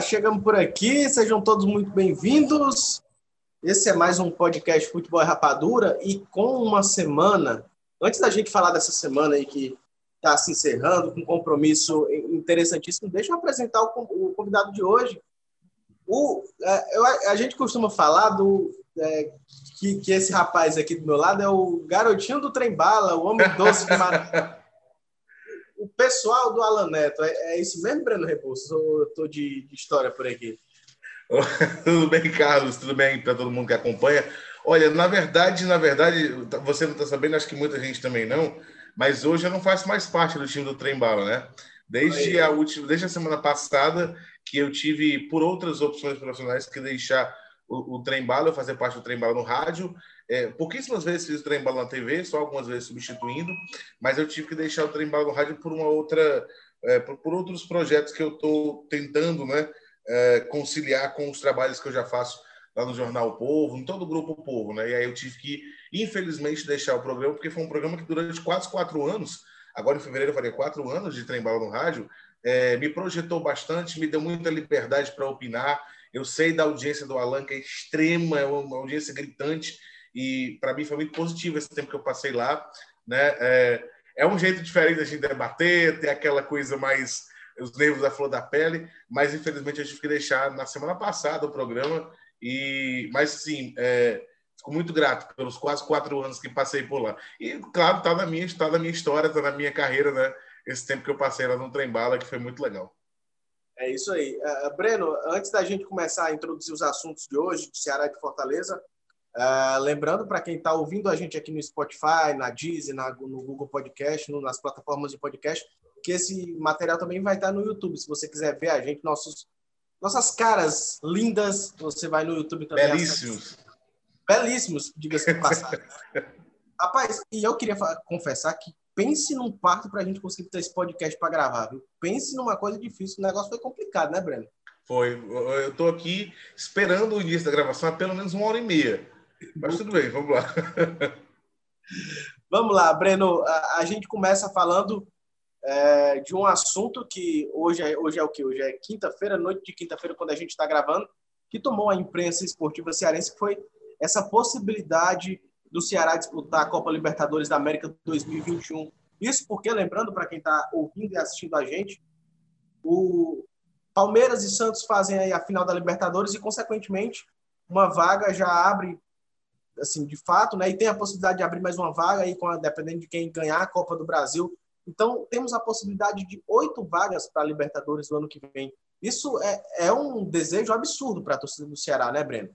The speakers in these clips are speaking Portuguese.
Chegamos por aqui, sejam todos muito bem-vindos. Esse é mais um podcast Futebol e Rapadura e com uma semana, antes da gente falar dessa semana aí que está se encerrando, com um compromisso interessantíssimo, deixa eu apresentar o convidado de hoje. O, é, a gente costuma falar do, é, que, que, esse rapaz aqui do meu lado é o garotinho do trem bala, o homem doce de Mar... pessoal do Alan Neto, é, é isso mesmo, Breno Rebouças? Ou eu estou de, de, história por aqui? tudo bem, Carlos? Tudo bem para todo mundo que acompanha? Olha, na verdade, na verdade, você não está sabendo, acho que muita gente também não, mas hoje eu não faço mais parte do time do Trem Bala, né? Desde a última, desde a semana passada que eu tive por outras opções profissionais que deixar o, o Trem Bala, eu fazer parte do Trem Bala no rádio é, pouquíssimas vezes fiz o trem bala na TV, só algumas vezes substituindo, mas eu tive que deixar o trem bala no rádio por uma outra, é, por, por, outros projetos que eu estou tentando, né, é, conciliar com os trabalhos que eu já faço lá no jornal o Povo, em todo o grupo o Povo, né? E aí eu tive que, infelizmente, deixar o programa porque foi um programa que durante quase quatro anos, agora em fevereiro eu faria quatro anos de trem bala no rádio, é, me projetou bastante, me deu muita liberdade para opinar. Eu sei da audiência do Alan, que é extrema, é uma audiência gritante, e para mim foi muito positivo esse tempo que eu passei lá, né? É, é um jeito diferente da gente debater, ter aquela coisa mais os nervos da flor da pele, mas infelizmente eu tive que deixar na semana passada o programa e, mas sim, é, fico muito grato pelos quase quatro anos que passei por lá e claro está na minha está na minha história, está na minha carreira, né? Esse tempo que eu passei lá no trem bala que foi muito legal. É isso aí. Uh, Breno, antes da gente começar a introduzir os assuntos de hoje, de Ceará e de Fortaleza, Uh, lembrando para quem está ouvindo a gente aqui no Spotify, na Deezer, na, no Google Podcast, no, nas plataformas de podcast, que esse material também vai estar tá no YouTube. Se você quiser ver a gente, nossos, nossas caras lindas, você vai no YouTube também. Belíssimos. Belíssimos, diga-se de passagem. Rapaz, e eu queria confessar que pense num parto para a gente conseguir ter esse podcast para gravar, viu? Pense numa coisa difícil. O negócio foi complicado, né, Breno? Foi. Eu estou aqui esperando o início da gravação há pelo menos uma hora e meia. Mas tudo bem, vamos lá. vamos lá, Breno. A, a gente começa falando é, de um assunto que hoje é, hoje é o que? Hoje é quinta-feira, noite de quinta-feira, quando a gente está gravando, que tomou a imprensa esportiva cearense, que foi essa possibilidade do Ceará disputar a Copa Libertadores da América 2021. Isso porque, lembrando para quem está ouvindo e assistindo a gente, o Palmeiras e Santos fazem aí a final da Libertadores e, consequentemente, uma vaga já abre assim, de fato, né? E tem a possibilidade de abrir mais uma vaga aí, dependendo de quem ganhar a Copa do Brasil. Então, temos a possibilidade de oito vagas para a Libertadores no ano que vem. Isso é, é um desejo absurdo para a torcida do Ceará, né, Breno?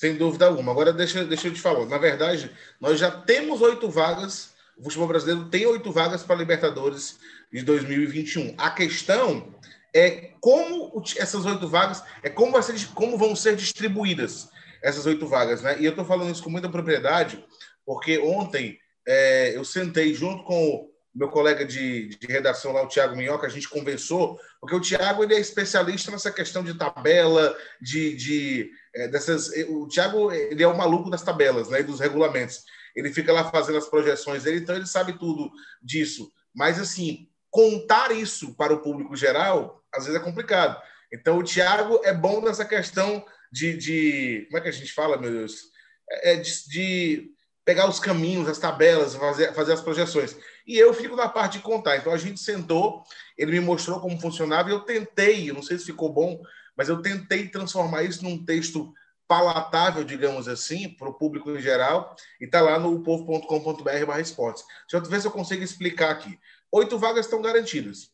Sem dúvida alguma. Agora, deixa, deixa eu te falar. Na verdade, nós já temos oito vagas. O futebol brasileiro tem oito vagas para Libertadores de 2021. A questão é como essas oito vagas, é como, vai ser, como vão ser distribuídas essas oito vagas, né? E eu estou falando isso com muita propriedade, porque ontem é, eu sentei junto com meu colega de, de redação lá, o Tiago Minhoca, a gente conversou, porque o Tiago ele é especialista nessa questão de tabela, de, de é, dessas. O Tiago ele é o maluco das tabelas, né? Dos regulamentos. Ele fica lá fazendo as projeções dele, então ele sabe tudo disso. Mas assim, contar isso para o público geral, às vezes é complicado. Então o Tiago é bom nessa questão de, de, Como é que a gente fala, meu Deus? É, é de, de pegar os caminhos, as tabelas, fazer, fazer as projeções. E eu fico na parte de contar. Então a gente sentou, ele me mostrou como funcionava e eu tentei, não sei se ficou bom, mas eu tentei transformar isso num texto palatável, digamos assim, para o público em geral, e está lá no povo.com.br esportes. Deixa eu ver se eu consigo explicar aqui. Oito vagas estão garantidas.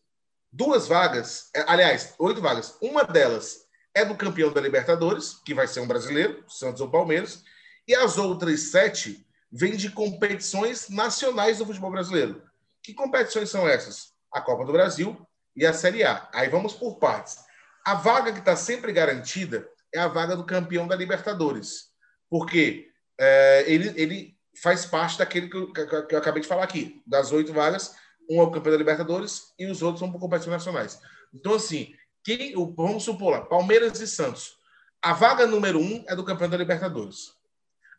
Duas vagas, é, aliás, oito vagas. Uma delas é do campeão da Libertadores, que vai ser um brasileiro, Santos ou Palmeiras, e as outras sete vêm de competições nacionais do futebol brasileiro. Que competições são essas? A Copa do Brasil e a Série A. Aí vamos por partes. A vaga que está sempre garantida é a vaga do campeão da Libertadores, porque é, ele, ele faz parte daquele que eu, que eu acabei de falar aqui, das oito vagas, um é o campeão da Libertadores e os outros são por competições nacionais. Então, assim, quem, vamos supor lá, Palmeiras e Santos. A vaga número um é do campeão da Libertadores.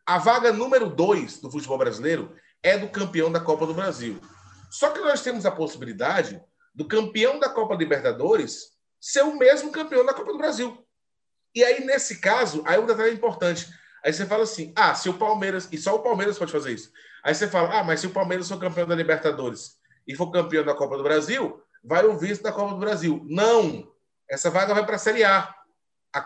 A vaga número dois do futebol brasileiro é do campeão da Copa do Brasil. Só que nós temos a possibilidade do campeão da Copa Libertadores ser o mesmo campeão da Copa do Brasil. E aí, nesse caso, aí um detalhe importante. Aí você fala assim: ah, se o Palmeiras, e só o Palmeiras pode fazer isso. Aí você fala: ah, mas se o Palmeiras for campeão da Libertadores e for campeão da Copa do Brasil, vai o vice da Copa do Brasil. Não! Essa vaga vai para a Série A.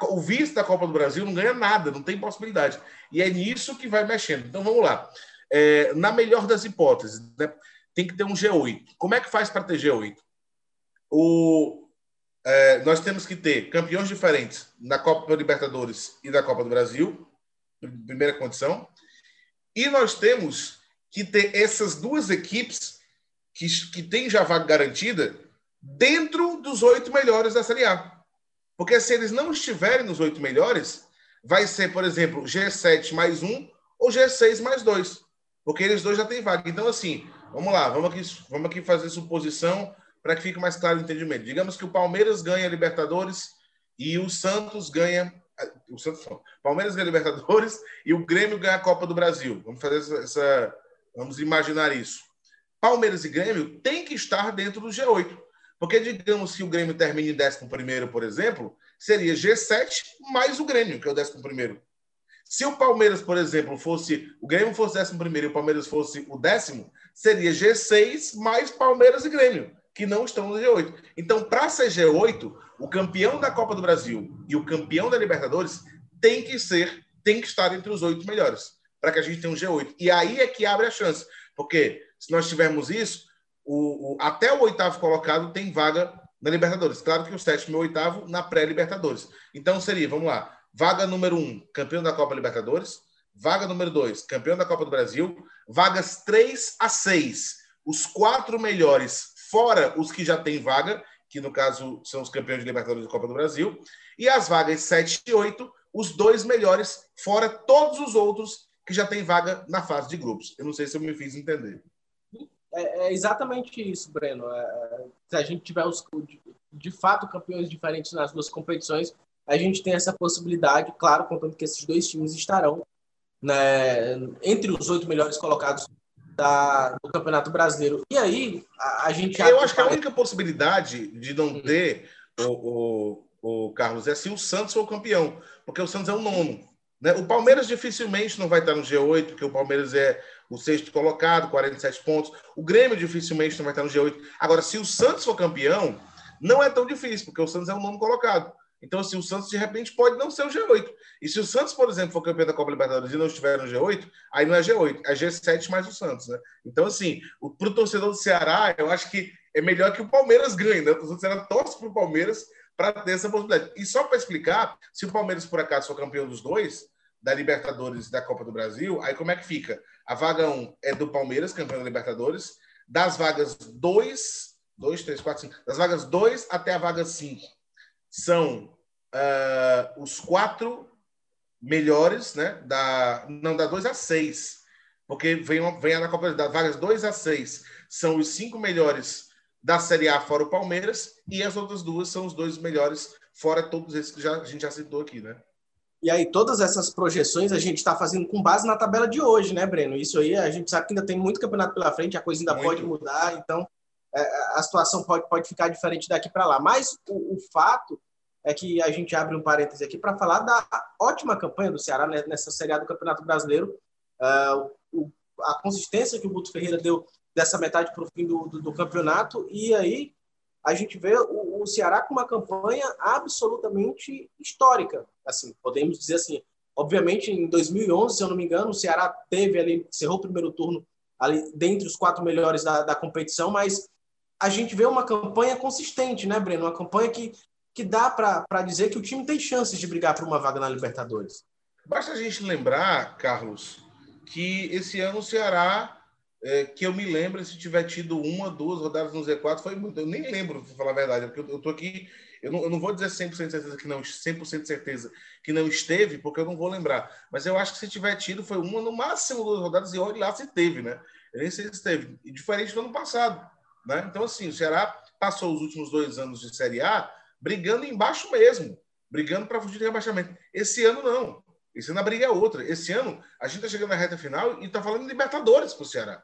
O vice da Copa do Brasil não ganha nada, não tem possibilidade. E é nisso que vai mexendo. Então vamos lá. É, na melhor das hipóteses, né, tem que ter um G8. Como é que faz para ter G8? O, é, nós temos que ter campeões diferentes na Copa Libertadores e da Copa do Brasil, primeira condição. E nós temos que ter essas duas equipes que, que têm já vaga garantida dentro dos oito melhores da Série A. Porque se eles não estiverem nos oito melhores, vai ser, por exemplo, G7 mais um ou G6 mais dois. Porque eles dois já têm vaga. Então, assim, vamos lá, vamos aqui, vamos aqui fazer suposição para que fique mais claro o entendimento. Digamos que o Palmeiras ganha a Libertadores e o Santos ganha. O Santos não. Palmeiras ganha a Libertadores e o Grêmio ganha a Copa do Brasil. Vamos fazer essa, essa. Vamos imaginar isso. Palmeiras e Grêmio têm que estar dentro do G8. Porque, digamos, se o Grêmio termina em 11, por exemplo, seria G7 mais o Grêmio, que é o 11. Se o Palmeiras, por exemplo, fosse. O Grêmio fosse 11 e o Palmeiras fosse o décimo, seria G6 mais Palmeiras e Grêmio, que não estão no G8. Então, para ser G8, o campeão da Copa do Brasil e o campeão da Libertadores tem que ser, tem que estar entre os oito melhores, para que a gente tenha um G8. E aí é que abre a chance. Porque se nós tivermos isso, o, o, até o oitavo colocado tem vaga na Libertadores. Claro que o sétimo e o oitavo na pré-Libertadores. Então seria, vamos lá, vaga número um, campeão da Copa Libertadores. Vaga número dois, campeão da Copa do Brasil. Vagas três a seis, os quatro melhores, fora os que já têm vaga, que no caso são os campeões de Libertadores da Copa do Brasil. E as vagas sete e oito, os dois melhores, fora todos os outros que já têm vaga na fase de grupos. Eu não sei se eu me fiz entender. É, é exatamente isso, Breno. É, é, se a gente tiver os, de, de, fato campeões diferentes nas duas competições, a gente tem essa possibilidade, claro, contando que esses dois times estarão né, entre os oito melhores colocados da, do Campeonato Brasileiro. E aí, a, a gente. Eu acho que a única possibilidade de não ter, o, o, o Carlos, é se o Santos for campeão, porque o Santos é o nono. Né? O Palmeiras dificilmente não vai estar no G8, porque o Palmeiras é o sexto colocado, 47 pontos. O Grêmio dificilmente não vai estar no G8. Agora, se o Santos for campeão, não é tão difícil, porque o Santos é o nono colocado. Então, assim, o Santos, de repente, pode não ser o G8. E se o Santos, por exemplo, for campeão da Copa Libertadores e não estiver no G8, aí não é G8, é G7 mais o Santos, né? Então, assim, para o torcedor do Ceará, eu acho que é melhor que o Palmeiras ganhe, né? O torcedor do Ceará torce para o Palmeiras para ter essa possibilidade. E só para explicar, se o Palmeiras, por acaso, for campeão dos dois, da Libertadores e da Copa do Brasil, aí como é que fica? A vaga 1 é do Palmeiras, campeão da Libertadores. Das vagas 2, 2, 3, 4, 5. Das vagas 2 até a vaga 5 são uh, os quatro melhores, né? Da, não, da 2 a 6. Porque vem, vem na Copa das vagas 2 a 6 são os cinco melhores da Série A fora o Palmeiras e as outras duas são os dois melhores fora todos esses que já, a gente já citou aqui, né? E aí, todas essas projeções a gente está fazendo com base na tabela de hoje, né, Breno? Isso aí a gente sabe que ainda tem muito campeonato pela frente, a coisa ainda muito. pode mudar, então é, a situação pode, pode ficar diferente daqui para lá. Mas o, o, fato é que a gente abre um parêntese aqui para falar da ótima campanha do Ceará nessa Série A do Campeonato Brasileiro, uh, o, a consistência que o Guto Ferreira deu dessa metade para o fim do, do, do campeonato, e aí a gente vê o, o, Ceará com uma campanha absolutamente histórica. Assim, podemos dizer assim. Obviamente, em 2011, se eu não me engano, o Ceará teve ali, cerrou o primeiro turno ali dentre os quatro melhores da, da competição, mas a gente vê uma campanha consistente, né, Breno? Uma campanha que, que dá para dizer que o time tem chances de brigar por uma vaga na Libertadores. Basta a gente lembrar, Carlos, que esse ano o Ceará é, que eu me lembro se tiver tido uma, duas rodadas no Z4, foi muito. Eu nem lembro, para falar a verdade, porque eu, eu tô aqui. Eu não, eu não vou dizer 100% de certeza que não, 100% de certeza que não esteve, porque eu não vou lembrar. Mas eu acho que se tiver tido, foi uma, no máximo duas rodadas, e olhe lá se teve, né? Eu nem sei se teve. E diferente do ano passado. Né? Então, assim, o Ceará passou os últimos dois anos de Série A brigando embaixo mesmo, brigando para fugir do rebaixamento. Esse ano, não. Esse ano a briga é outra. Esse ano, a gente está chegando na reta final e está falando de Libertadores para o Ceará.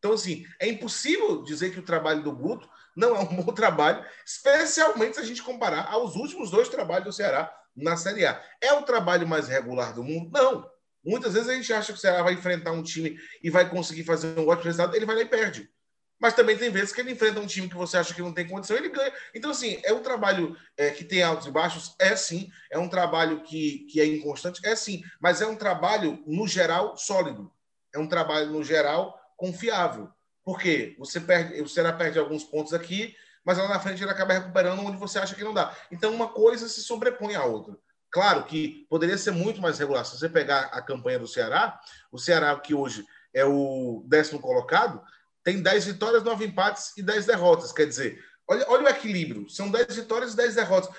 Então, assim, é impossível dizer que o trabalho do Guto não é um bom trabalho, especialmente se a gente comparar aos últimos dois trabalhos do Ceará na Série A. É o trabalho mais regular do mundo? Não. Muitas vezes a gente acha que o Ceará vai enfrentar um time e vai conseguir fazer um ótimo resultado, ele vai lá e perde. Mas também tem vezes que ele enfrenta um time que você acha que não tem condição, ele ganha. Então, assim, é um trabalho é, que tem altos e baixos? É sim. É um trabalho que, que é inconstante? É sim. Mas é um trabalho, no geral, sólido. É um trabalho, no geral, confiável. Por quê? Você perde, o Ceará perde alguns pontos aqui, mas lá na frente ele acaba recuperando onde você acha que não dá. Então, uma coisa se sobrepõe à outra. Claro que poderia ser muito mais regular. Se você pegar a campanha do Ceará, o Ceará, que hoje é o décimo colocado, tem 10 vitórias, 9 empates e 10 derrotas. Quer dizer, olha, olha o equilíbrio. São 10 vitórias e 10 derrotas,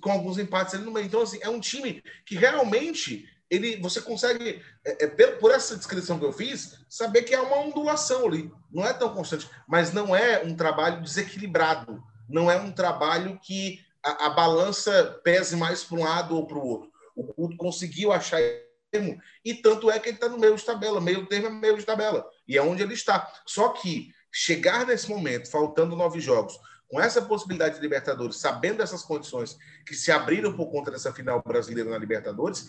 com alguns empates ali no meio. Então, assim, é um time que realmente ele, você consegue, é, é, por essa descrição que eu fiz, saber que é uma ondulação ali. Não é tão constante, mas não é um trabalho desequilibrado. Não é um trabalho que a, a balança pese mais para um lado ou para o outro. O culto conseguiu achar termo, e tanto é que ele está no meio de tabela, meio termo é meio de tabela, e é onde ele está. Só que chegar nesse momento, faltando nove jogos, com essa possibilidade de Libertadores, sabendo dessas condições que se abriram por conta dessa final brasileira na Libertadores,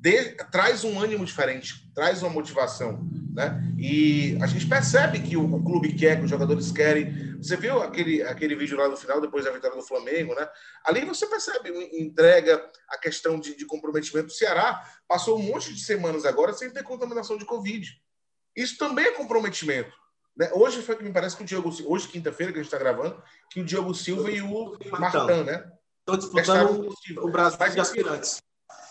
de, traz um ânimo diferente, traz uma motivação, né? E a gente percebe que o, o, clube quer, que os jogadores querem. Você viu aquele, aquele vídeo lá no final, depois da vitória do Flamengo, né? Ali você percebe entrega, a questão de, de comprometimento. O Ceará passou um monte de semanas agora sem ter contaminação de Covid. Isso também é comprometimento. Né? Hoje foi que me parece que o Diogo hoje quinta-feira que a gente está gravando, que o Diogo Silva e o Martão, né? Estão disputando o Brasil de aspirantes.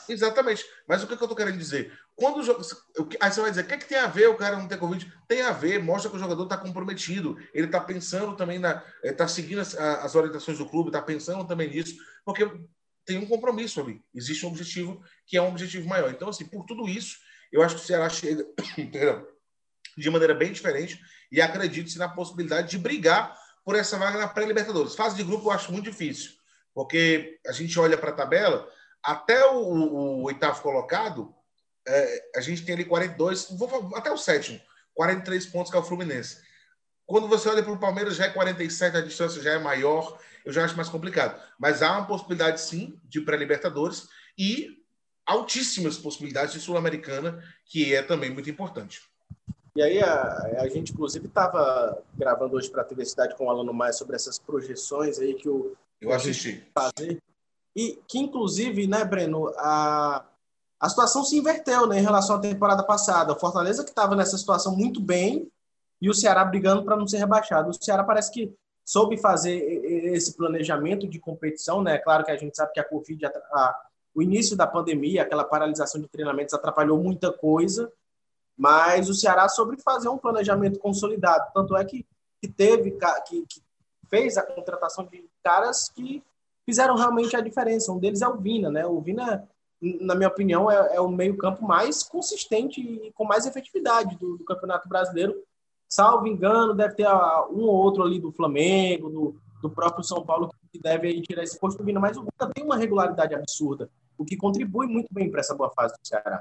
Exatamente. Mas o que, eu estou querendo dizer? Quando o jogo. Aí você vai dizer, o que, é que tem a ver o cara não ter Covid? Tem a ver, mostra que o jogador está comprometido. Ele está pensando também na. Está seguindo as, as, orientações do clube, está pensando também nisso, porque tem um compromisso ali. Existe um objetivo que é um objetivo maior. Então, assim, por tudo isso, eu acho que o Ceará chega de maneira bem diferente e acredito-se na possibilidade de brigar por essa vaga na pré-Libertadores. Fase de grupo eu acho muito difícil, porque a gente olha para a tabela até o, o oitavo colocado, é, a gente tem ali 42, vou, até o sétimo, 43 pontos que é o Fluminense. Quando você olha para o Palmeiras, já é 47, a distância já é maior, eu já acho mais complicado. Mas há uma possibilidade, sim, de pré-Libertadores e altíssimas possibilidades de Sul-Americana, que é também muito importante. E aí, a, a gente, inclusive, estava gravando hoje para a TV Cidade com o Alano Maia sobre essas projeções aí que o. Eu assisti. Fazer e que, inclusive, né, Breno, a, a situação se inverteu né, em relação à temporada passada. O Fortaleza que estava nessa situação muito bem e o Ceará brigando para não ser rebaixado. O Ceará parece que soube fazer esse planejamento de competição, né? Claro que a gente sabe que a Covid, a, a, o início da pandemia, aquela paralisação de treinamentos atrapalhou muita coisa, mas o Ceará soube fazer um planejamento consolidado. Tanto é que, que teve, que, que fez a contratação de caras que fizeram realmente a diferença. Um deles é o Vina, né? O Vina, na minha opinião, é, é o meio-campo mais consistente e com mais efetividade do, do, Campeonato Brasileiro. Salvo engano, deve ter um ou outro ali do Flamengo, do, do próprio São Paulo, que deve tirar esse posto do Vina, mas o Vina tem uma regularidade absurda, o que contribui muito bem para essa boa fase do Ceará.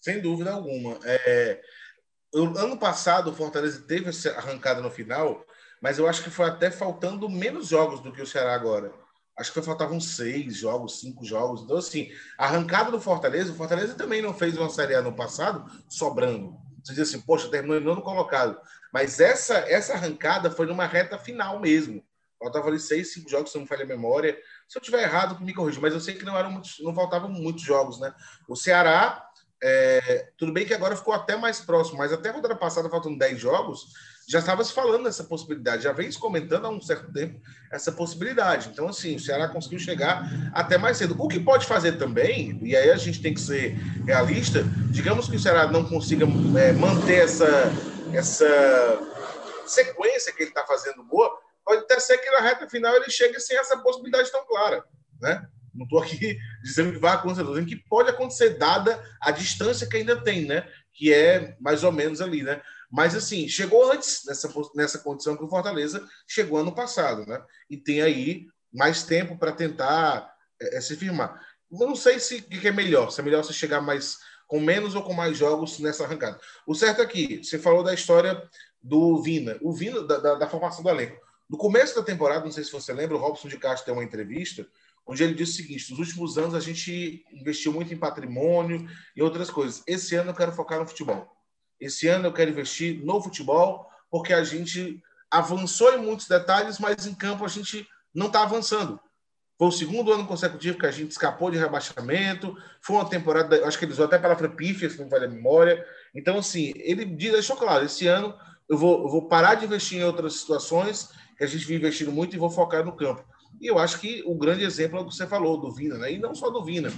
Sem dúvida alguma. É, ano passado, o Fortaleza teve essa arrancada no final, mas eu acho que foi até faltando menos jogos do que o Ceará agora acho que faltavam seis jogos, cinco jogos. Então, assim, arrancada do Fortaleza, o Fortaleza também não fez uma Série A no passado sobrando. Você diz assim, poxa, terminou em nono colocado. Mas essa, essa arrancada foi numa reta final mesmo. Faltava ali seis, cinco jogos, se não me falha a memória. Se eu tiver errado, me corrija. Mas eu sei que não, eram muitos, não faltavam muitos jogos, né? O Ceará, é, tudo bem que agora ficou até mais próximo, mas até a rodada passada, faltam dez jogos, já estava se falando nessa possibilidade, já vem se comentando há um certo tempo essa possibilidade. Então, assim, o Ceará conseguiu chegar até mais cedo. O que pode fazer também, e aí a gente tem que ser realista, digamos que o Ceará não consiga é, manter essa, essa sequência que ele está fazendo boa, pode até ser que na reta final ele chegue sem essa possibilidade tão clara, né? Não estou aqui dizendo que vai acontecer, estou dizendo que pode acontecer, dada a distância que ainda tem, né? Que é mais ou menos ali, né? Mas, assim, chegou antes nessa, nessa condição que o Fortaleza chegou ano passado, né? E tem aí mais tempo para tentar é, é, se firmar. Eu não sei se que é melhor, se é melhor você chegar mais com menos ou com mais jogos nessa arrancada. O certo é que você falou da história do Vina, o Vina da, da, da, formação do elenco. No começo da temporada, não sei se você lembra, o Robson de Castro deu uma entrevista onde ele disse o seguinte: nos últimos anos a gente investiu muito em patrimônio e outras coisas. Esse ano eu quero focar no futebol. Esse ano eu quero investir no futebol, porque a gente avançou em muitos detalhes, mas em campo a gente não está avançando. Foi o segundo ano consecutivo que a gente escapou de rebaixamento. Foi uma temporada, acho que ele usou até a palavra pífia, se não vale a memória. Então, assim, ele deixou claro: esse ano eu vou, eu vou parar de investir em outras situações, que a gente vem investindo muito, e vou focar no campo. E eu acho que o grande exemplo é o que você falou, do Vina, né? E não só do Vina.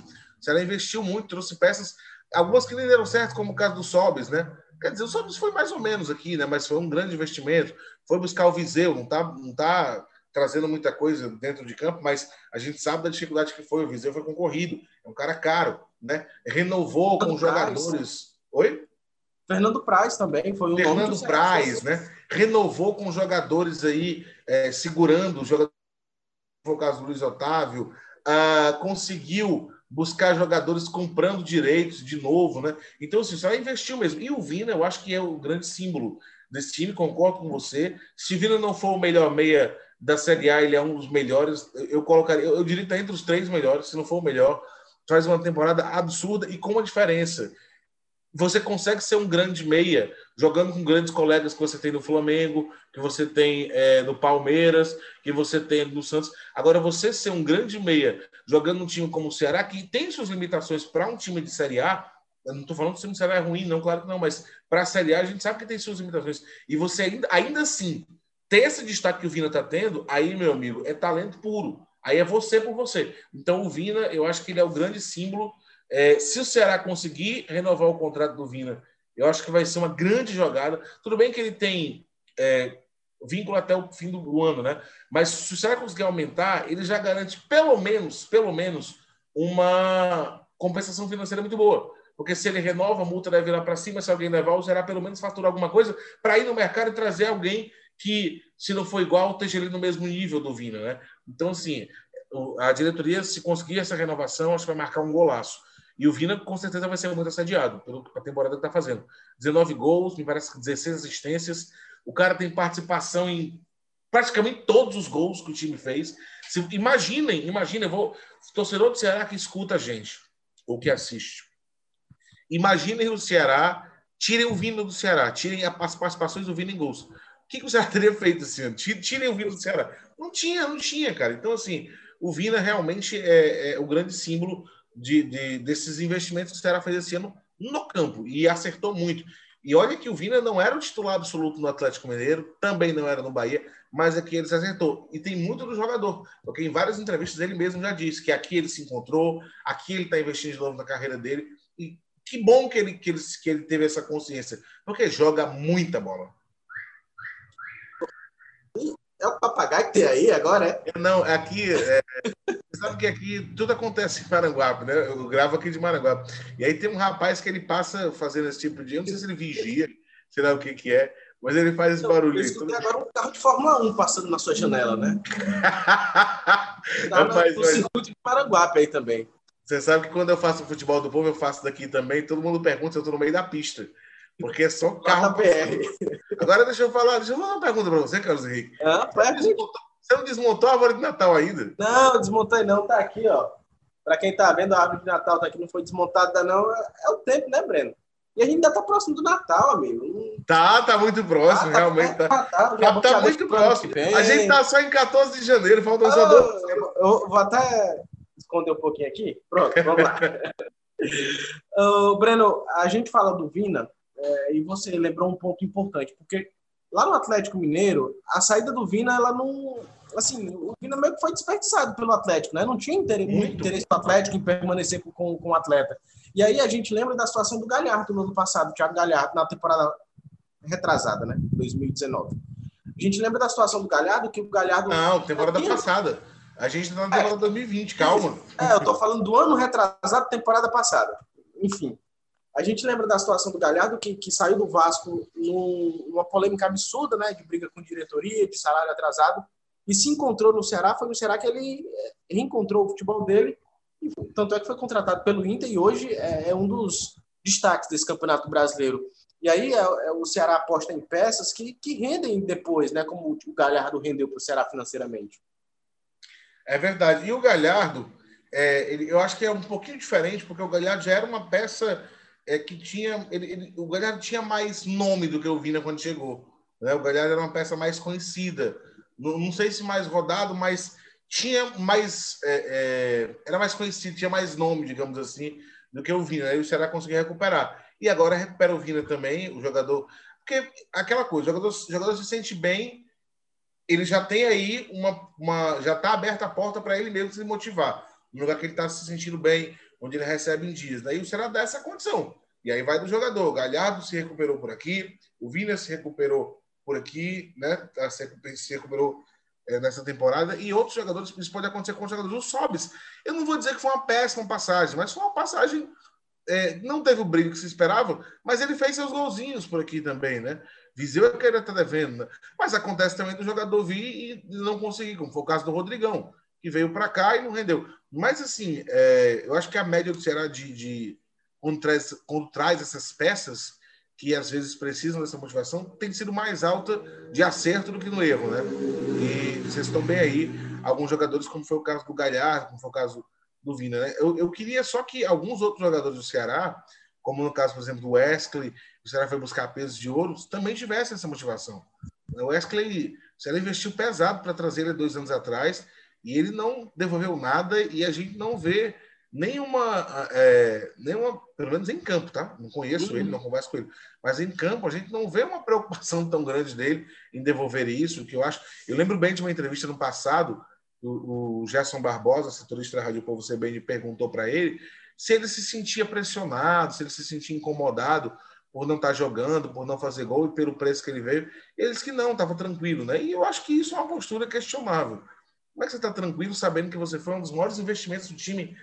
Ela investiu muito, trouxe peças, algumas que nem deram certo, como o caso do Sobes, né? Quer dizer, o Sobes foi mais ou menos aqui, né? Mas foi um grande investimento. Foi buscar o Viseu, não tá, não tá trazendo muita coisa dentro de campo, mas a gente sabe da dificuldade que foi. O Viseu foi concorrido, é um cara caro, né? Renovou com jogadores. Oi? Fernando Praz também foi um Fernando Praz, né? Renovou com jogadores aí, é, segurando o jogador foi o caso do Luiz Otávio, uh, conseguiu buscar jogadores comprando direitos de novo, né? Então, assim, só investiu mesmo. E o Vina, eu acho que é o grande símbolo desse time, concordo com você. Se o Vina não for o melhor meia da Série A, ele é um dos melhores. Eu colocaria, eu diria que está entre os três melhores, se não for o melhor. Faz uma temporada absurda e com uma diferença você consegue ser um grande meia jogando com grandes colegas que você tem no Flamengo, que você tem é, no Palmeiras, que você tem no Santos. Agora, você ser um grande meia jogando num time como o Ceará, que tem suas limitações para um time de Série A, eu não estou falando que o time de A é ruim, não, claro que não, mas para a Série A a gente sabe que tem suas limitações. E você ainda, ainda assim ter esse destaque que o Vina está tendo, aí, meu amigo, é talento puro. Aí é você por você. Então, o Vina, eu acho que ele é o grande símbolo é, se o Ceará conseguir renovar o contrato do Vina, eu acho que vai ser uma grande jogada. Tudo bem que ele tem é, vínculo até o fim do ano, né? Mas se o Ceará conseguir aumentar, ele já garante pelo menos, pelo menos, uma compensação financeira muito boa. Porque se ele renova, a multa deve virar para cima. Se alguém levar, o Ceará pelo menos faturar alguma coisa para ir no mercado e trazer alguém que, se não for igual, esteja ali no mesmo nível do Vina, né? Então, assim, a diretoria, se conseguir essa renovação, acho que vai marcar um golaço. E o Vina, com certeza, vai ser muito assediado pela temporada que está fazendo. 19 gols, me parece que 16 assistências. O cara tem participação em praticamente todos os gols que o time fez. Se, imaginem, imaginem, vou, torcedor do Ceará que escuta a gente, ou que assiste. Imaginem o Ceará, tirem o Vina do Ceará, tirem as participações do Vina em gols. O que, que o Ceará teria feito ano? Tirem o Vina do Ceará. Não tinha, não tinha, cara. Então, assim, o Vina realmente é, é o grande símbolo de, de, desses investimentos que o Ceará fez esse ano no campo e acertou muito. E olha que o Vina não era o titular absoluto no Atlético Mineiro, também não era no Bahia, mas aqui ele se acertou. E tem muito do jogador, porque em várias entrevistas ele mesmo já disse que aqui ele se encontrou, aqui ele está investindo de novo na carreira dele. E que bom que ele, que ele, que ele teve essa consciência, porque joga muita bola. É o papagaio que tem aí agora, é? Não, aqui. É, sabe que aqui tudo acontece em Maranguape, né? Eu gravo aqui de Maranguape. E aí tem um rapaz que ele passa fazendo esse tipo de. Eu não sei se ele vigia, sei lá o que, que é, mas ele faz esse barulho. Eu escutei agora um carro de Fórmula 1 passando na sua janela, né? Tá no, no circuito de Maranguape aí também. Você sabe que quando eu faço futebol do povo, eu faço daqui também. Todo mundo pergunta se eu estou no meio da pista. Porque é só carro. PR. Agora deixa eu falar, deixa eu fazer uma pergunta para você, Carlos Henrique. Ah, você não desmontou a árvore de Natal ainda? Não, desmontei não, tá aqui, ó. Para quem tá vendo, a árvore de Natal tá aqui, não foi desmontada não. É, é o tempo, né, Breno? E a gente ainda tá próximo do Natal, amigo. Tá, tá muito próximo, ah, tá, realmente. Tá, tá, tá, tá, tá muito próximo. A gente tá só em 14 de janeiro, faltam só dois. Eu, eu vou até esconder um pouquinho aqui. Pronto, vamos lá. uh, Breno, a gente fala do Vina, é, e você lembrou um ponto importante, porque lá no Atlético Mineiro, a saída do Vina, ela não. Assim, o Vina meio que foi desperdiçado pelo Atlético, né? Não tinha interesse, muito, interesse do Atlético em permanecer com, com o atleta. E aí a gente lembra da situação do Galhardo no ano passado, o Thiago Galhardo, na temporada retrasada, né? 2019. A gente lembra da situação do Galhardo, que o Galhardo. Não, temporada passada. A gente está na temporada é, 2020, calma. É, eu tô falando do ano retrasado, temporada passada. Enfim. A gente lembra da situação do Galhardo, que, que saiu do Vasco numa polêmica absurda, né, de briga com diretoria, de salário atrasado, e se encontrou no Ceará. Foi no Ceará que ele eh, reencontrou o futebol dele, e tanto é que foi contratado pelo Inter e hoje é, é um dos destaques desse campeonato brasileiro. E aí é, é, o Ceará aposta em peças que, que rendem depois, né? Como o Galhardo rendeu para o Ceará financeiramente. É verdade. E o Galhardo, é, ele, eu acho que é um pouquinho diferente, porque o Galhardo já era uma peça é, que tinha. Ele, ele, o Galhardo tinha mais nome do que o Vina quando chegou. Né? O Galhardo era uma peça mais conhecida. Não, não sei se mais rodado, mas tinha mais. É, é, era mais conhecido, tinha mais nome, digamos assim, do que o Vina. Aí o Ceará conseguiu recuperar. E agora recupera o Vina também, o jogador. Porque aquela coisa, o jogador, o jogador se sente bem, ele já tem aí uma. uma já está aberta a porta para ele mesmo se motivar no lugar que ele está se sentindo bem, onde ele recebe em dias. Daí o Ceará dá essa condição. E aí vai do jogador. O Galhardo se recuperou por aqui, o Vina se recuperou por aqui, né? Tá, se recuperou é, nessa temporada, e outros jogadores, isso pode acontecer com os jogadores. O Sobis, eu não vou dizer que foi uma péssima passagem, mas foi uma passagem. É, não teve o brilho que se esperava, mas ele fez seus golzinhos por aqui também, né? Viseu é que ele está devendo, né? Mas acontece também do jogador vir e não conseguir, como foi o caso do Rodrigão que veio para cá e não rendeu. Mas, assim, é, eu acho que a média do Ceará de, de quando, traz, quando traz essas peças que às vezes precisam dessa motivação tem sido mais alta de acerto do que no erro, né? E vocês estão bem aí, alguns jogadores, como foi o caso do Galhardo, como foi o caso do Vina, né? Eu, eu queria só que alguns outros jogadores do Ceará, como no caso, por exemplo, do Wesley, o Ceará foi buscar pesos de ouro, também tivessem essa motivação. O Wesley, o Ceará investiu pesado para trazer ele dois anos atrás, e ele não devolveu nada e a gente não vê nenhuma, é, nenhuma pelo menos em campo, tá? Não conheço uhum. ele, não converso com ele, mas em campo a gente não vê uma preocupação tão grande dele em devolver isso, que eu acho. Eu lembro bem de uma entrevista no passado, o, o Gerson Barbosa, setorista da Rádio Povo CBN, perguntou para ele se ele se sentia pressionado, se ele se sentia incomodado por não estar tá jogando, por não fazer gol e pelo preço que ele veio. Eles que não, estava tranquilo, né? E eu acho que isso é uma postura questionável. Como é que você está tranquilo sabendo que você foi um dos maiores investimentos do time,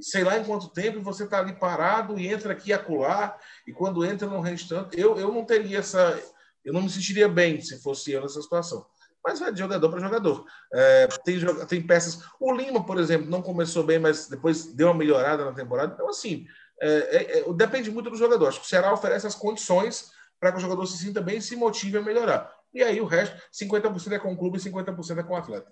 sei lá em quanto tempo, e você está ali parado e entra aqui acular, e quando entra não rende tanto? Eu, eu não teria essa. Eu não me sentiria bem se fosse eu nessa situação. Mas vai de jogador para jogador. É, tem, tem peças. O Lima, por exemplo, não começou bem, mas depois deu uma melhorada na temporada. Então, assim, é, é, é depende muito do jogador. Acho que o Ceará oferece as condições para que o jogador se sinta bem e se motive a melhorar. E aí o resto, 50% é com o clube e 50% é com o atleta.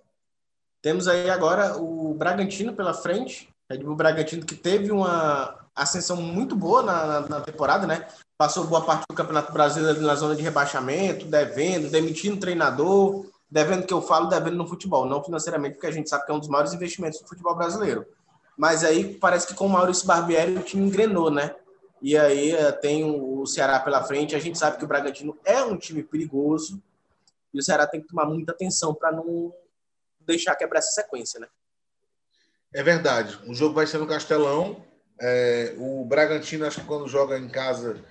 Temos aí agora o Bragantino pela frente. Red Bull Bragantino que teve uma ascensão muito boa na, na, temporada, né? Passou boa parte do Campeonato Brasileiro na zona de rebaixamento, devendo, demitindo treinador, devendo que eu falo, devendo no futebol, não financeiramente, porque a gente sabe que é um dos maiores investimentos do futebol brasileiro. Mas aí parece que com o Maurício Barbieri o time engrenou, né? E aí eh, tem o Ceará pela frente. A gente sabe que o Bragantino é um time perigoso e o Ceará tem que tomar muita atenção para não deixar quebrar essa sequência, né? É verdade. O jogo vai ser no Castelão. É, o Bragantino, acho que quando joga em casa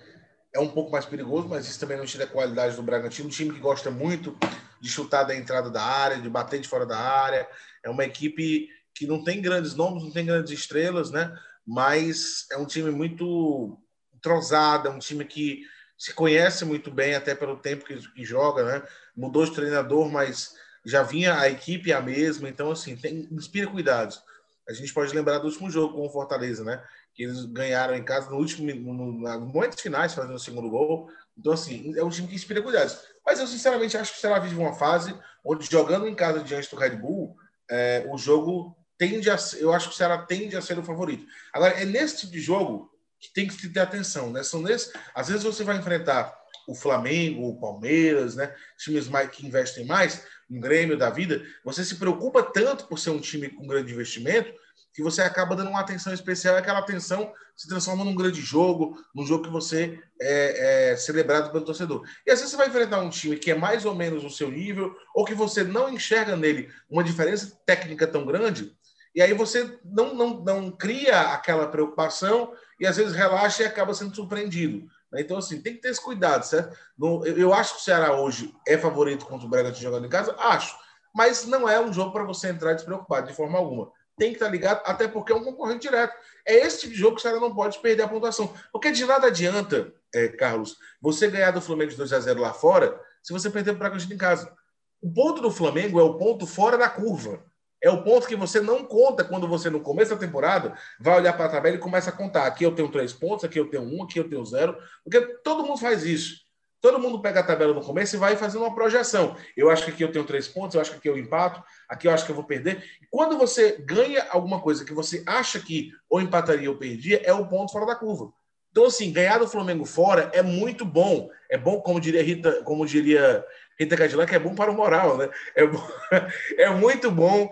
é um pouco mais perigoso, mas isso também não tira a qualidade do Bragantino. Um time que gosta muito de chutar da entrada da área, de bater de fora da área. É uma equipe que não tem grandes nomes, não tem grandes estrelas, né? Mas é um time muito entrosado, é um time que se conhece muito bem, até pelo tempo que, que joga, né? Mudou de treinador, mas já vinha a equipe a mesma, então assim, tem, inspira cuidados. A gente pode lembrar do último jogo com o Fortaleza, né? Que eles ganharam em casa no último no, momentos finais, fazendo o segundo gol. Então, assim, é um time que inspira cuidados. Mas eu, sinceramente, acho que o Ceará vive uma fase onde, jogando em casa diante do Red Bull, é, o jogo tende a eu acho que o Ceará tende a ser o favorito. Agora, é nesse tipo de jogo que tem que ter atenção, né? São nesse, às vezes você vai enfrentar o Flamengo, o Palmeiras, né? Times mais, que investem mais, um Grêmio da vida, você se preocupa tanto por ser um time com grande investimento que você acaba dando uma atenção especial e aquela atenção se transforma num grande jogo, num jogo que você é, é, celebrado pelo torcedor. E vezes você vai enfrentar um time que é mais ou menos o seu nível, ou que você não enxerga nele uma diferença técnica tão grande, e aí você não, não, não cria aquela preocupação e às vezes relaxa e acaba sendo surpreendido. Né? Então, assim, tem que ter esse cuidado, certo? eu acho que o Ceará hoje é favorito contra o Bragantino jogando em casa, acho. Mas não é um jogo para você entrar despreocupado de forma alguma. Tem que estar ligado, até porque é um concorrente direto. É esse tipo de jogo que o Ceará não pode perder a pontuação. Porque de nada adianta, é, Carlos, você ganhar do Flamengo de 2 a 0 lá fora, se você perder o Bragantino em casa. O ponto do Flamengo é o ponto fora da curva. É o ponto que você não conta quando você, no começo da temporada, vai olhar para a tabela e começa a contar. Aqui eu tenho três pontos, aqui eu tenho um, aqui eu tenho zero. Porque todo mundo faz isso. Todo mundo pega a tabela no começo e vai fazendo uma projeção. Eu acho que aqui eu tenho três pontos, eu acho que aqui eu empato, aqui eu acho que eu vou perder. Quando você ganha alguma coisa que você acha que ou empataria ou perdia, é o ponto fora da curva. Então, assim, ganhar do Flamengo fora é muito bom. É bom, como diria Rita, como diria Rita Cadillac, é bom para o moral, né? É, bom, é muito bom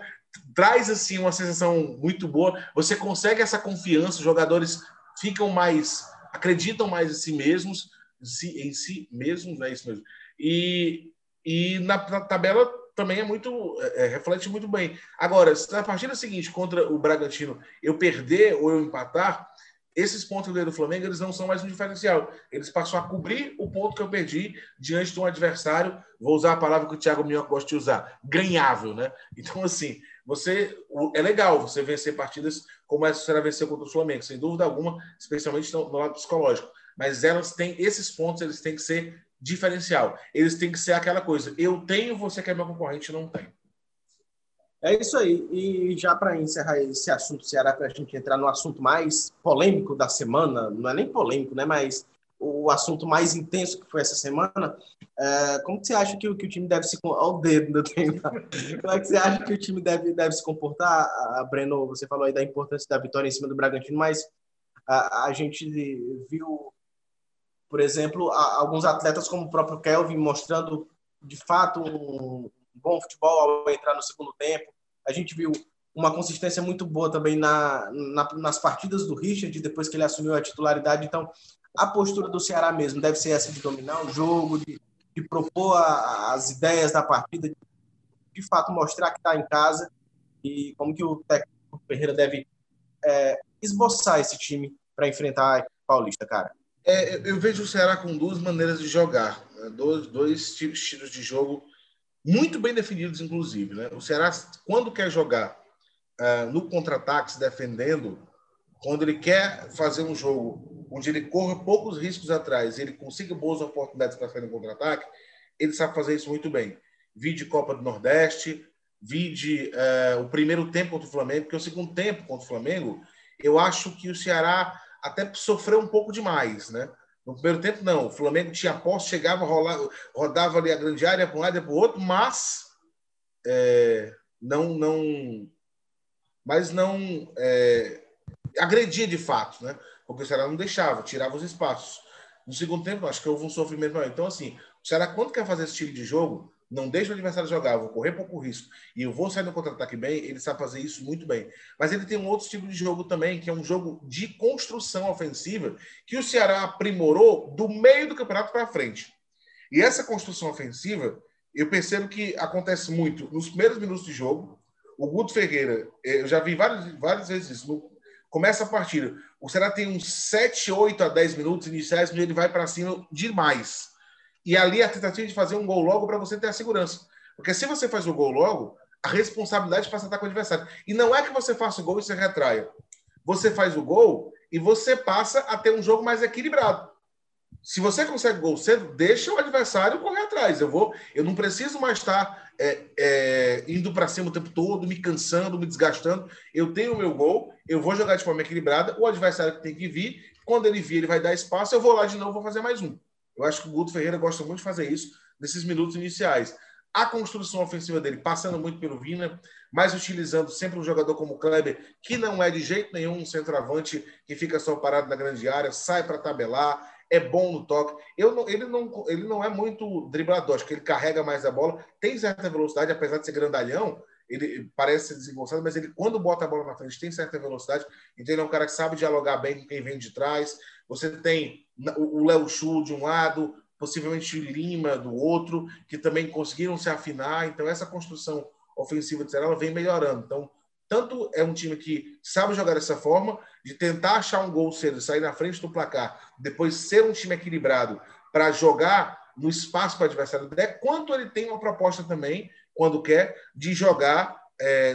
traz assim uma sensação muito boa. Você consegue essa confiança, os jogadores ficam mais acreditam mais em si mesmos, em si mesmos, é isso mesmo. E, e na, na tabela também é muito é, é reflete muito bem. Agora, se na partida seguinte contra o Bragantino eu perder ou eu empatar, esses pontos do Flamengo eles não são mais um diferencial. Eles passam a cobrir o ponto que eu perdi diante de um adversário. Vou usar a palavra que o Thiago Minhoca gosta de usar, ganhável, né? Então assim, você é legal você vencer partidas como essa será vencer contra o Flamengo, sem dúvida alguma, especialmente no, no lado psicológico. Mas elas têm esses pontos, eles têm que ser diferencial. Eles têm que ser aquela coisa. Eu tenho, você que é meu concorrente não tem. É isso aí. E já para encerrar esse assunto Ceará, para a gente entrar no assunto mais polêmico da semana, não é nem polêmico, né? Mas o assunto mais intenso que foi essa semana. É, como que você acha que, que o time deve se ao dedo Como é que você acha que o time deve, deve se comportar? A Breno, você falou aí da importância da vitória em cima do Bragantino, mas a, a gente viu, por exemplo, a, alguns atletas como o próprio Kelvin mostrando de fato um bom futebol ao entrar no segundo tempo. A gente viu uma consistência muito boa também na, na, nas partidas do Richard, depois que ele assumiu a titularidade. Então, a postura do Ceará mesmo deve ser essa de dominar o jogo, de, de propor a, as ideias da partida, de, de fato mostrar que está em casa e como que o técnico Ferreira deve é, esboçar esse time para enfrentar a Paulista, cara. É, eu vejo o Ceará com duas maneiras de jogar, né? dois, dois estilos de jogo muito bem definidos, inclusive. Né? O Ceará, quando quer jogar uh, no contra-ataque, se defendendo, quando ele quer fazer um jogo onde ele corra poucos riscos atrás, ele consiga boas oportunidades para sair no contra-ataque, ele sabe fazer isso muito bem. Vide Copa do Nordeste, vide uh, o primeiro tempo contra o Flamengo, porque o segundo tempo contra o Flamengo, eu acho que o Ceará até sofreu um pouco demais, né? No primeiro tempo, não. O Flamengo tinha posse, chegava, rolava, rodava ali a grande área para um lado e para o outro, mas é, não, não, mas não é, agredia de fato, né? Porque o Ceará não deixava, tirava os espaços. No segundo tempo, acho que houve um sofrimento maior. Então, assim, o Ceará, quando quer fazer esse tipo de jogo, não deixa o adversário jogar, vou correr pouco risco e eu vou sair no contra-ataque bem, ele sabe fazer isso muito bem. Mas ele tem um outro tipo de jogo também, que é um jogo de construção ofensiva, que o Ceará aprimorou do meio do campeonato para frente. E essa construção ofensiva, eu percebo que acontece muito nos primeiros minutos de jogo. O Guto Ferreira, eh, eu já vi várias, várias vezes isso. No, começa a partida, o Ceará tem uns 7, 8 a 10 minutos iniciais, onde ele vai para cima demais e ali a tentativa de fazer um gol logo para você ter a segurança. Porque se você faz o gol logo, a responsabilidade passa a estar com o adversário. E não é que você faça o gol e você retraia. Você faz o gol e você passa a ter um jogo mais equilibrado. Se você consegue gol cedo, deixa o adversário correr atrás. Eu vou, eu não preciso mais estar é, é, indo para cima o tempo todo, me cansando, me desgastando. Eu tenho o meu gol, eu vou jogar de forma equilibrada. O adversário tem que vir. Quando ele vir, ele vai dar espaço. Eu vou lá de novo, vou fazer mais um. Eu acho que o Guto Ferreira gosta muito de fazer isso nesses minutos iniciais. A construção ofensiva dele passando muito pelo Vina, mas utilizando sempre um jogador como o Kleber, que não é de jeito nenhum um centroavante que fica só parado na grande área, sai para tabelar, é bom no toque. Eu não, ele, não, ele não é muito driblador, acho que ele carrega mais a bola, tem certa velocidade, apesar de ser grandalhão, ele parece desengonçado, mas ele, quando bota a bola na frente, tem certa velocidade. Então, ele é um cara que sabe dialogar bem com quem vem de trás. Você tem o Léo Chu de um lado, possivelmente o Lima do outro, que também conseguiram se afinar. Então, essa construção ofensiva de Ceará vem melhorando. Então, tanto é um time que sabe jogar dessa forma, de tentar achar um gol cedo, sair na frente do placar, depois ser um time equilibrado para jogar no espaço para o adversário der, quanto ele tem uma proposta também, quando quer, de jogar é,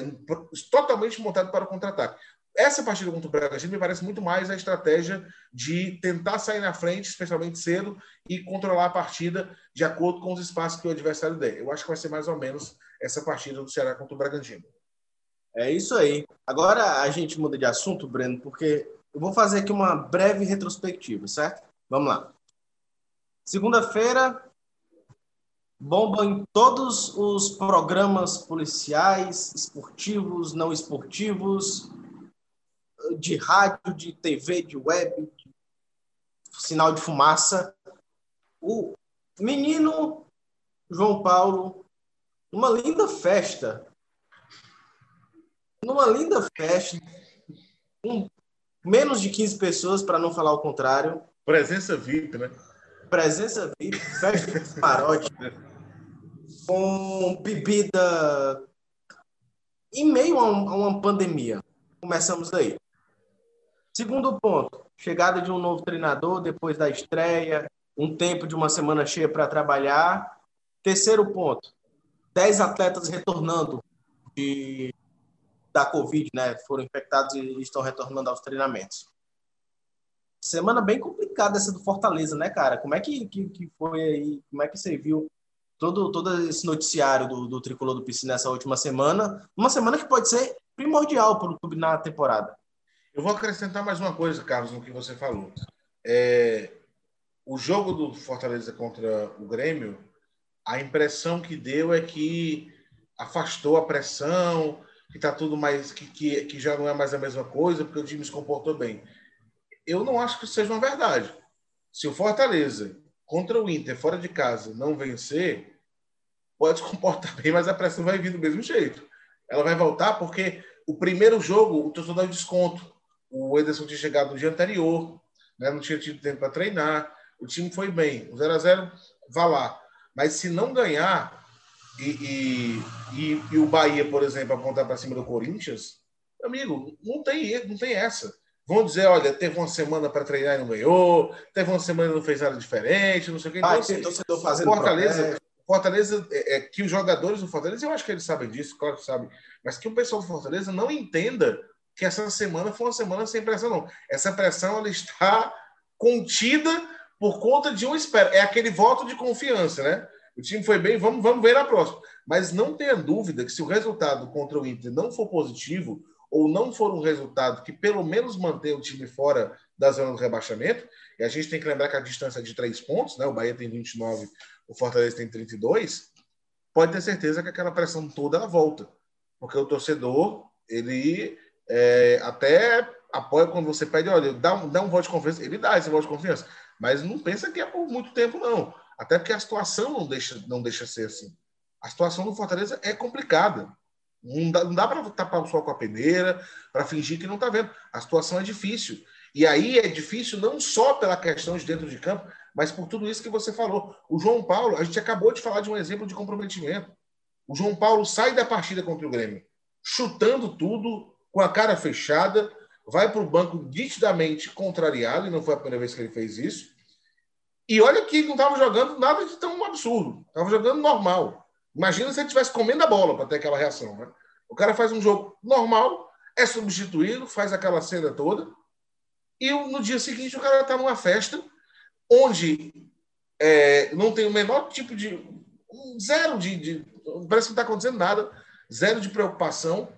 totalmente montado para o contra-ataque. Essa partida contra o Bragantino me parece muito mais a estratégia de tentar sair na frente, especialmente cedo, e controlar a partida de acordo com os espaços que o adversário der. Eu acho que vai ser mais ou menos essa partida do Ceará contra o Bragantino. É isso aí. Agora a gente muda de assunto, Breno, porque eu vou fazer aqui uma breve retrospectiva, certo? Vamos lá. Segunda-feira, bomba em todos os programas policiais, esportivos, não esportivos, de rádio, de TV, de web, de sinal de fumaça. O menino João Paulo, uma linda festa, numa linda festa, com menos de 15 pessoas, para não falar o contrário. Presença VIP, né? Presença VIP, festa de camarote com bebida em meio a, um, a uma pandemia. Começamos daí. Segundo ponto, chegada de um novo treinador depois da estreia, um tempo de uma semana cheia para trabalhar. Terceiro ponto, dez atletas retornando de, da Covid, né? Foram infectados e estão retornando aos treinamentos. Semana bem complicada essa do Fortaleza, né, cara? Como é que, que, que foi aí? Como é que você viu todo, todo esse noticiário do, do Tricolor do Piscina nessa última semana. Uma semana que pode ser primordial para o clube na temporada. Eu vou acrescentar mais uma coisa, Carlos, no que você falou. É, o jogo do Fortaleza contra o Grêmio, a impressão que deu é que afastou a pressão, que está tudo mais que, que, que já não é mais a mesma coisa, porque o time se comportou bem. Eu não acho que isso seja uma verdade. Se o Fortaleza contra o Inter fora de casa não vencer, pode se comportar bem, mas a pressão vai vir do mesmo jeito. Ela vai voltar porque o primeiro jogo, o torcedor dá desconto. O Ederson tinha chegado no dia anterior, né? não tinha tido tempo para treinar. O time foi bem. O 0 a 0 vá lá. Mas se não ganhar e, e, e, o Bahia, por exemplo, apontar para cima do Corinthians, amigo, não tem, não tem essa. Vão dizer, olha, teve uma semana para treinar e não ganhou, teve uma semana e não fez nada diferente, não sei o que. Então, ah, assim, torcedor fazendo Fortaleza, Fortaleza, é, é, que os jogadores do Fortaleza, eu acho que eles sabem disso, claro que sabem, mas que o pessoal do Fortaleza não entenda que essa semana foi uma semana sem pressão, não. Essa pressão ela está contida por conta de um espera. É aquele voto de confiança, né? O time foi bem, vamos, vamos ver na próxima. Mas não tenha dúvida que se o resultado contra o Inter não for positivo, ou não for um resultado que pelo menos mantenha o time fora da zona do rebaixamento, e a gente tem que lembrar que a distância é de três pontos, né? O Bahia tem 29, o Fortaleza tem 32, pode ter certeza que aquela pressão toda ela volta. Porque o torcedor, ele é, até apoia quando você pede, olha, dá um, dá um voto de confiança, ele dá esse voto de confiança, mas não pensa que é por muito tempo, não. Até porque a situação não deixa, não deixa ser assim. A situação do Fortaleza é complicada. Não dá, não dá para tapar o sol com a peneira, para fingir que não está vendo. A situação é difícil. E aí é difícil não só pela questão de dentro de campo, mas por tudo isso que você falou. O João Paulo, a gente acabou de falar de um exemplo de comprometimento. O João Paulo sai da partida contra o Grêmio, chutando tudo, com a cara fechada, vai para o banco nitidamente contrariado, e não foi a primeira vez que ele fez isso. E olha que não estava jogando nada de tão absurdo, estava jogando normal. Imagina se ele estivesse comendo a bola para ter aquela reação. Né? O cara faz um jogo normal, é substituído, faz aquela cena toda, e no dia seguinte o cara está numa festa onde é, não tem o menor tipo de. Zero de. de parece que não está acontecendo nada, zero de preocupação.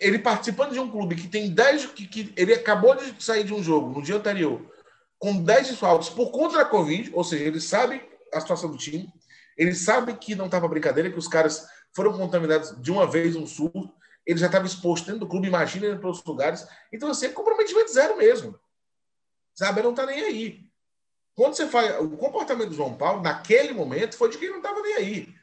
Ele participando de um clube que tem 10. Que, que, ele acabou de sair de um jogo no dia anterior com 10 desfalques por conta da Covid, ou seja, ele sabe a situação do time, ele sabe que não estava brincadeira, que os caras foram contaminados de uma vez, um surto, ele já estava exposto dentro do clube, imagina indo para outros lugares. Então, assim, é comprometimento zero mesmo. Sabe? Ele não está nem aí. Quando você faz. O comportamento do João Paulo, naquele momento, foi de quem não estava nem aí.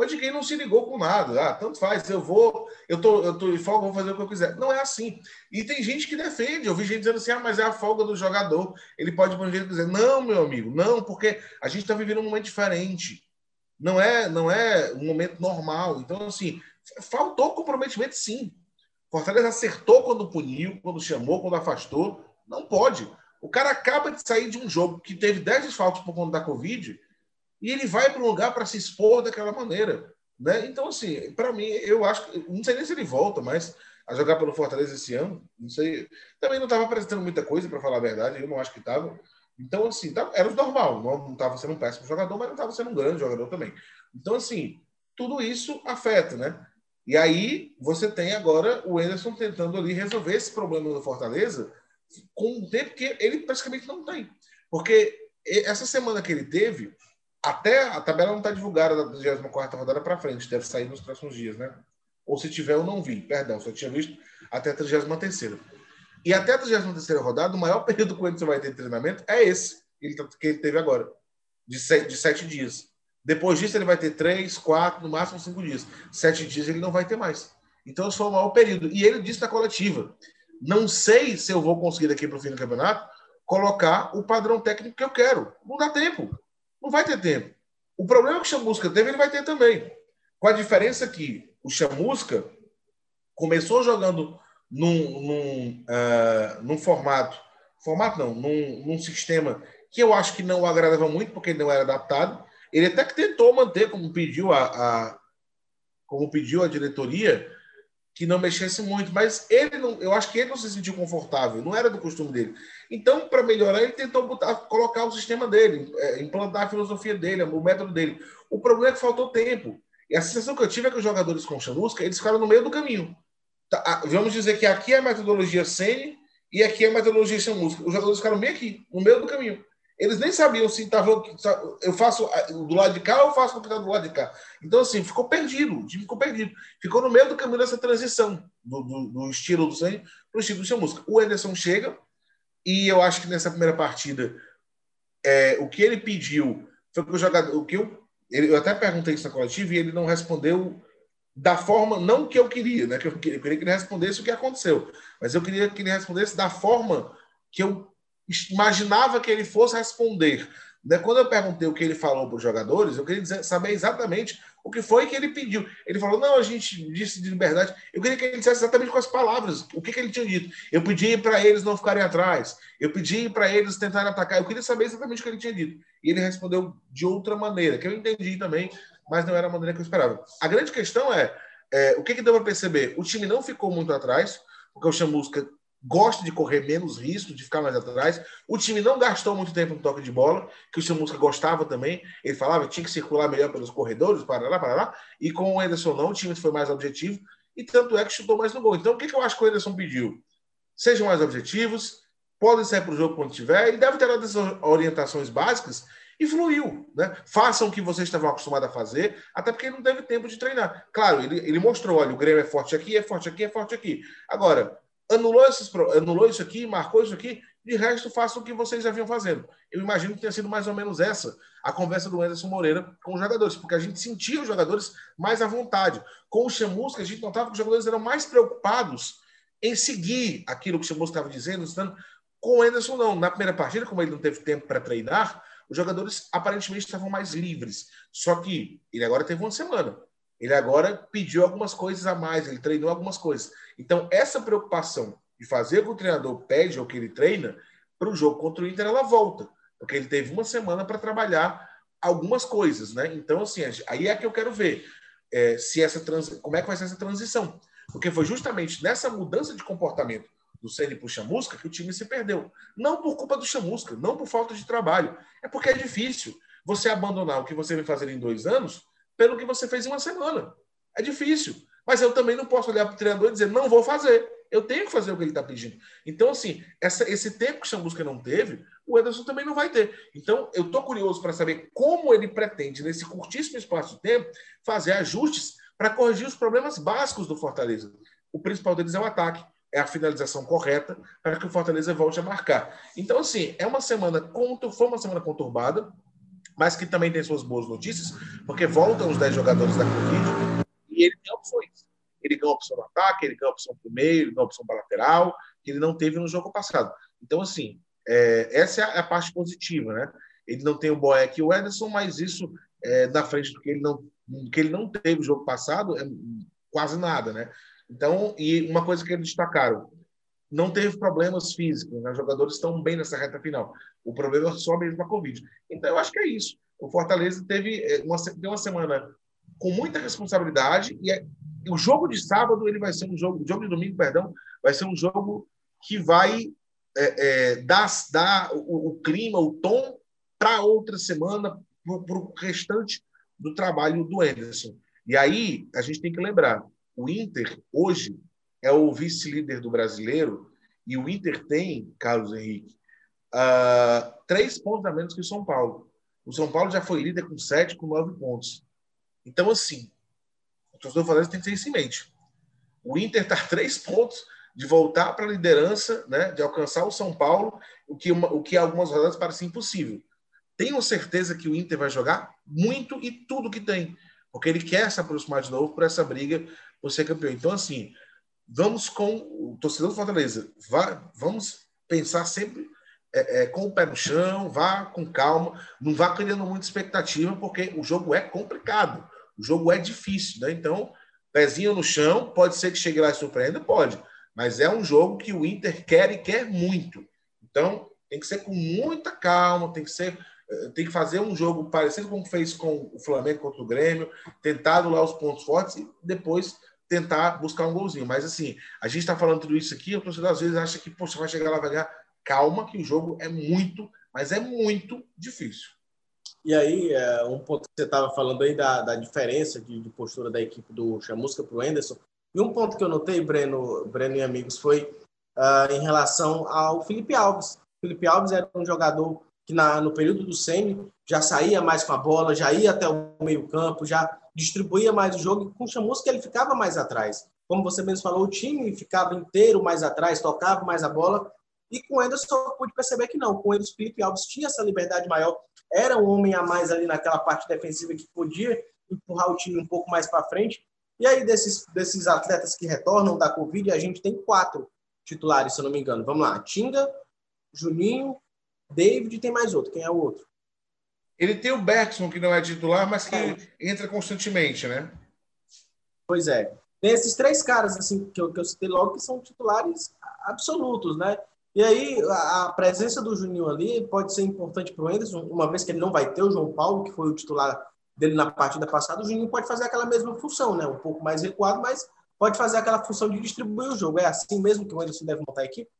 Foi de quem não se ligou com nada. Ah, tanto faz, eu vou, eu tô, eu tô em folga, vou fazer o que eu quiser. Não é assim. E tem gente que defende. Eu vi gente dizendo assim: ah, mas é a folga do jogador. Ele pode ir jeito dizer. Não, meu amigo, não, porque a gente está vivendo um momento diferente. Não é, não é um momento normal. Então, assim, faltou comprometimento, sim. Fortaleza acertou quando puniu, quando chamou, quando afastou. Não pode. O cara acaba de sair de um jogo que teve 10 desfalques por conta da Covid e ele vai para um lugar para se expor daquela maneira. Né? Então, assim, para mim, eu acho que. Não sei nem se ele volta, mas a jogar pelo Fortaleza esse ano, não sei. Também não estava apresentando muita coisa, para falar a verdade, eu não acho que estava. Então, assim, tá, era o normal. Não estava sendo um péssimo jogador, mas não estava sendo um grande jogador também. Então, assim, tudo isso afeta, né? E aí você tem agora o Anderson tentando ali resolver esse problema do Fortaleza com um tempo que ele praticamente não tem. Porque essa semana que ele teve, até a tabela não está divulgada da 24 rodada para frente, deve sair nos próximos dias, né? Ou se tiver, eu não vi, perdão, só tinha visto até a 33. E até a 33 rodada, o maior período que o vai ter de treinamento é esse tá, que ele teve agora, de sete, de sete dias. Depois disso, ele vai ter três, quatro, no máximo cinco dias. Sete dias ele não vai ter mais. Então, esse foi o maior período. E ele disse na coletiva: não sei se eu vou conseguir daqui para o fim do campeonato colocar o padrão técnico que eu quero. Não dá tempo. Não vai ter tempo. O problema que o Chamusca teve, ele vai ter também. Com a diferença que o Chamusca começou jogando num, num, uh, num formato, formato não, num, num sistema que eu acho que não agradava muito, porque não era adaptado. Ele até que tentou manter, como pediu a, a como pediu a diretoria, que não mexesse muito, mas ele não, eu acho que ele não se sentiu confortável, não era do costume dele. Então, para melhorar, ele tentou botar, colocar o sistema dele, é, implantar a filosofia dele, o método dele. O problema é que faltou tempo. E a sensação que eu tive é que os jogadores com chamusca, eles ficaram no meio do caminho. Tá, vamos dizer que aqui é a metodologia Sene e aqui é a metodologia chamusca. Os jogadores ficaram meio aqui, no meio do caminho. Eles nem sabiam se estava. Eu faço do lado de cá ou faço o que está do lado de cá. Então, assim, ficou perdido. O time ficou perdido. Ficou no meio do caminho dessa transição do, do, do estilo do Sene para o estilo do chamusca. O Ederson chega e eu acho que nessa primeira partida, é, o que ele pediu foi que o jogador. O que eu, ele, eu até perguntei isso na coletiva e ele não respondeu da forma, não que eu queria, né? Que eu queria que ele respondesse o que aconteceu, mas eu queria que ele respondesse da forma que eu imaginava que ele fosse responder. Né? Quando eu perguntei o que ele falou para os jogadores, eu queria saber exatamente o que foi que ele pediu. Ele falou: não, a gente disse de liberdade. Eu queria que ele dissesse exatamente com as palavras o que, que ele tinha dito. Eu pedi para eles não ficarem atrás. Eu pedi para eles tentarem atacar. Eu queria saber exatamente o que ele tinha dito. E ele respondeu de outra maneira, que eu entendi também, mas não era a maneira que eu esperava. A grande questão é, é o que, que deu para perceber? O time não ficou muito atrás, porque o Chamusca gosta de correr menos risco, de ficar mais atrás. O time não gastou muito tempo no toque de bola, que o Chamusca gostava também. Ele falava que tinha que circular melhor pelos corredores, para lá, para lá. E com o Ederson não, o time foi mais objetivo. E tanto é que chutou mais no gol. Então, o que, que eu acho que o Ederson pediu? Sejam mais objetivos, podem sair para o jogo quando tiver. Ele deve ter dado essas orientações básicas e fluiu. Né? Façam o que vocês estavam acostumados a fazer, até porque ele não teve tempo de treinar. Claro, ele, ele mostrou: olha, o Grêmio é forte aqui, é forte aqui, é forte aqui. Agora, anulou, esses, anulou isso aqui, marcou isso aqui, de resto, façam o que vocês já vinham fazendo. Eu imagino que tenha sido mais ou menos essa a conversa do Anderson Moreira com os jogadores, porque a gente sentia os jogadores mais à vontade. Com o Chamusca, a gente notava que os jogadores eram mais preocupados em seguir aquilo que o Chamusca estava dizendo, dizendo. Com o Anderson, não. Na primeira partida, como ele não teve tempo para treinar, os jogadores aparentemente estavam mais livres. Só que ele agora teve uma semana. Ele agora pediu algumas coisas a mais, ele treinou algumas coisas. Então, essa preocupação de fazer o que o treinador pede ou que ele treina, para o jogo contra o Inter, ela volta. Porque ele teve uma semana para trabalhar algumas coisas, né? Então, assim, aí é que eu quero ver é, se essa trans... como é que vai ser essa transição. Porque foi justamente nessa mudança de comportamento do Ceni para o Chamusca que o time se perdeu. Não por culpa do Chamusca, não por falta de trabalho. É porque é difícil você abandonar o que você vem fazer em dois anos pelo que você fez em uma semana. É difícil. Mas eu também não posso olhar para o treinador e dizer, não vou fazer. Eu tenho que fazer o que ele está pedindo. Então, assim, essa, esse tempo que o Chambusca não teve, o Ederson também não vai ter. Então, eu estou curioso para saber como ele pretende, nesse curtíssimo espaço de tempo, fazer ajustes para corrigir os problemas básicos do Fortaleza. O principal deles é o ataque, é a finalização correta para que o Fortaleza volte a marcar. Então, assim, é uma semana, foi uma semana conturbada, mas que também tem suas boas notícias, porque voltam os 10 jogadores da Covid e ele tem opções. Ele ganha opção no ataque, ele ganha opção para o meio, ele ganha opção para lateral, que ele não teve no jogo passado. Então, assim, é, essa é a parte positiva, né? Ele não tem o Boeck e o Ederson, mas isso é, na frente do que ele não que ele não teve no jogo passado é quase nada, né? Então, e uma coisa que eles destacaram, não teve problemas físicos, né? os jogadores estão bem nessa reta final. O problema é só mesmo a Covid. Então, eu acho que é isso. O Fortaleza teve é, uma, teve uma semana com muita responsabilidade e é, o jogo de sábado ele vai ser um jogo, o jogo de domingo, perdão, vai ser um jogo que vai é, é, dar, dar o, o, clima, o tom para outra semana, para o restante do trabalho do Anderson. E aí a gente tem que lembrar, O Inter, hoje, é o vice-líder do brasileiro e o Inter tem, Carlos Henrique, uh, três pontos a menos que o São Paulo. O São Paulo já foi líder com sete, com nove pontos. Então, assim, o torcedor Fortaleza tem que ter isso em mente. O Inter está três pontos de voltar para a liderança, né, de alcançar o São Paulo, o que, uma, o que algumas rodadas parece impossível. Tenho certeza que o Inter vai jogar muito e tudo que tem, porque ele quer se aproximar de novo por essa briga por ser campeão. Então, assim, vamos com o torcedor do Fortaleza, vá, vamos pensar sempre é, é, com o pé no chão, vá com calma, não vá criando muita expectativa, porque o jogo é complicado, o jogo é difícil, né? Então, pezinho no chão, pode ser que chegue lá e surpreenda, pode, mas é um jogo que o Inter quer e quer muito. Então, tem que ser com muita calma, tem que ser é, tem que fazer um jogo parecido com o que fez com o Flamengo contra o Grêmio, tentar lá os pontos fortes e depois tentar buscar um golzinho. Mas assim, a gente está falando tudo isso aqui, o torcedor às vezes acha que, poxa, vai chegar lá, vai ganhar. Calma, que o jogo é muito, mas é muito difícil. E aí, é, um ponto que você estava falando aí da, da diferença de, de, postura da equipe do Chamusca para o Anderson. E um ponto que eu notei, Breno, Breno e amigos, foi uh, em relação ao Felipe Alves. O Felipe Alves era um jogador que na, no período do semi já saía mais com a bola, já ia até o meio campo, já distribuía mais o jogo, e com o Chamusca ele ficava mais atrás. Como você mesmo falou, o time ficava inteiro mais atrás, tocava mais a bola, e com o Anderson eu pude perceber que não. Com o Anderson, Felipe Alves tinha essa liberdade maior, era um homem a mais ali naquela parte defensiva que podia empurrar o time um pouco mais para frente. E aí, desses, desses atletas que retornam da Covid, a gente tem quatro titulares, se eu não me engano. Vamos lá: Tinga, Juninho, David tem mais outro. Quem é o outro? Ele tem o Bergson, que não é titular, mas que é. entra constantemente, né? Pois é. Tem esses três caras assim que eu, que eu citei logo que são titulares absolutos, né? E aí a presença do Juninho ali pode ser importante para o Anderson, uma vez que ele não vai ter o João Paulo, que foi o titular dele na partida passada, o Juninho pode fazer aquela mesma função, né? Um pouco mais recuado, mas pode fazer aquela função de distribuir o jogo. É assim mesmo que o Anderson deve montar a equipe?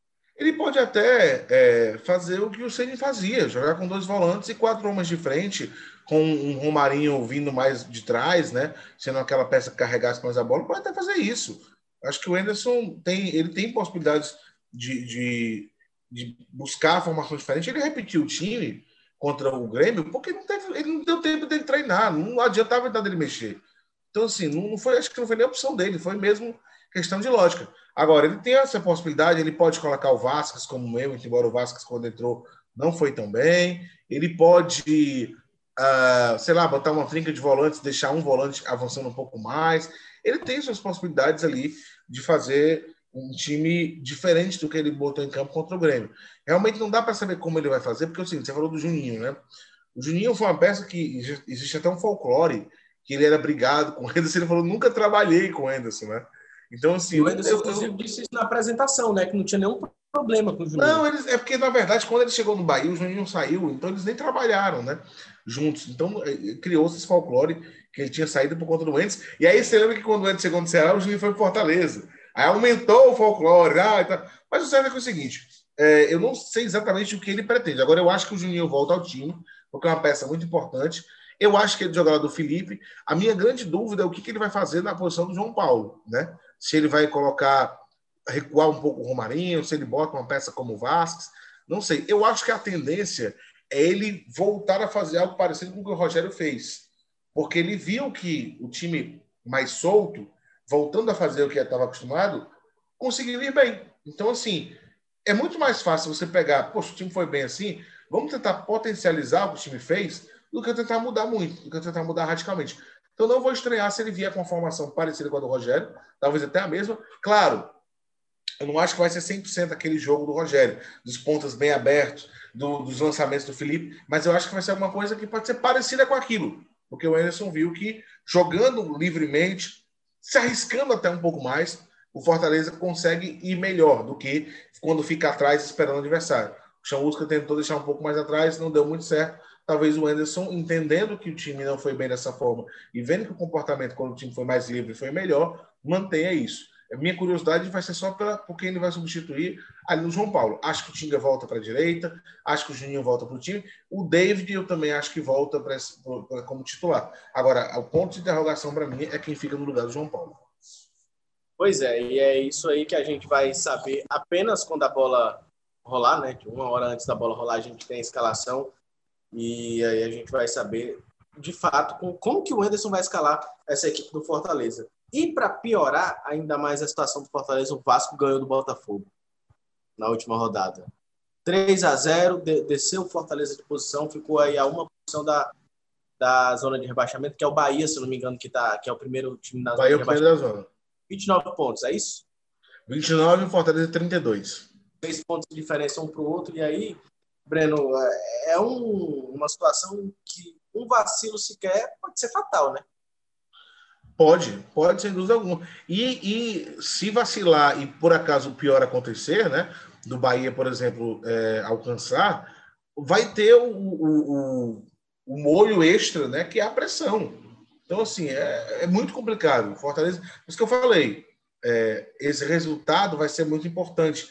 Ele pode até é, fazer o que o Ceni fazia, jogar com dois volantes e quatro homens de frente, com um Romarinho vindo mais de trás, né? Sendo aquela peça que carregasse mais a bola, pode até fazer isso. Acho que o Enderson tem, ele tem possibilidades de, de, de buscar a formação diferente. Ele repetiu o time contra o Grêmio porque não teve, ele não deu tempo dele treinar, não adiantava nada dele mexer. Então, assim, não foi, acho que não foi nem opção dele, foi mesmo questão de lógica. Agora, ele tem essa possibilidade, ele pode colocar o Vasquez como meio, embora o Vasquez, quando entrou, não foi tão bem. Ele pode, uh, sei lá, botar uma trinca de volantes, deixar um volante avançando um pouco mais. Ele tem suas possibilidades ali de fazer um time diferente do que ele botou em campo contra o Grêmio. Realmente não dá para saber como ele vai fazer, porque seguinte, você falou do Juninho, né? O Juninho foi uma peça que existe até um folclore, que ele era brigado com o Henderson, ele falou, nunca trabalhei com o Henderson, né? Então, assim. o Anderson, inclusive, disse isso na apresentação, né? Que não tinha nenhum problema com o Juninho. Não, eles, é porque, na verdade, quando ele chegou no Bahia, o Juninho saiu, então eles nem trabalharam, né? Juntos. Então, é, criou-se esse folclore que ele tinha saído por conta do Entes. E aí você lembra que quando o Entes chegou no Ceará, o Juninho foi para Fortaleza. Aí aumentou o folclore. Ah, tá. Mas o certo é, que é o seguinte: é, eu não sei exatamente o que ele pretende. Agora, eu acho que o Juninho volta ao time, porque é uma peça muito importante. Eu acho que ele jogará do Felipe. A minha grande dúvida é o que, que ele vai fazer na posição do João Paulo, né? Se ele vai colocar, recuar um pouco o Romarinho, se ele bota uma peça como o Vasquez, não sei. Eu acho que a tendência é ele voltar a fazer algo parecido com o que o Rogério fez. Porque ele viu que o time mais solto, voltando a fazer o que estava acostumado, conseguiu ir bem. Então, assim, é muito mais fácil você pegar, poxa, o time foi bem assim, vamos tentar potencializar o que o time fez, do que tentar mudar muito, do que tentar mudar radicalmente. Então não vou estranhar se ele vier com uma formação parecida com a do Rogério, talvez até a mesma. Claro, eu não acho que vai ser 100% aquele jogo do Rogério, dos pontas bem abertos, do, dos lançamentos do Felipe, mas eu acho que vai ser alguma coisa que pode ser parecida com aquilo, porque o Anderson viu que jogando livremente, se arriscando até um pouco mais, o Fortaleza consegue ir melhor do que quando fica atrás esperando o adversário. O Chamusca tentou deixar um pouco mais atrás, não deu muito certo, talvez o Anderson, entendendo que o time não foi bem dessa forma e vendo que o comportamento quando o time foi mais livre foi melhor, mantenha isso. Minha curiosidade vai ser só pela, por quem ele vai substituir ali no João Paulo. Acho que o Tinga volta para a direita, acho que o Juninho volta para o time. O David eu também acho que volta pra, pra, como titular. Agora, o ponto de interrogação para mim é quem fica no lugar do João Paulo. Pois é, e é isso aí que a gente vai saber apenas quando a bola rolar, né? Uma hora antes da bola rolar, a gente tem a escalação e aí a gente vai saber de fato com, como que o Anderson vai escalar essa equipe do Fortaleza. E para piorar ainda mais a situação do Fortaleza, o Vasco ganhou do Botafogo na última rodada. 3 a 0 de, desceu o Fortaleza de posição, ficou aí a uma posição da, da zona de rebaixamento, que é o Bahia, se não me engano, que, tá, que é o primeiro time na zona Bahia de rebaixamento. Da zona. 29 pontos, é isso? 29 e Fortaleza 32. Três pontos de diferença um para o outro, e aí, Breno, é, é um, uma situação que um vacilo sequer pode ser fatal, né? Pode, pode, sem dúvida alguma. E, e se vacilar e por acaso o pior acontecer, né? Do Bahia, por exemplo, é, alcançar, vai ter o, o, o, o molho extra, né? Que é a pressão. Então, assim, é, é muito complicado. Fortaleza, isso que eu falei, é, esse resultado vai ser muito importante,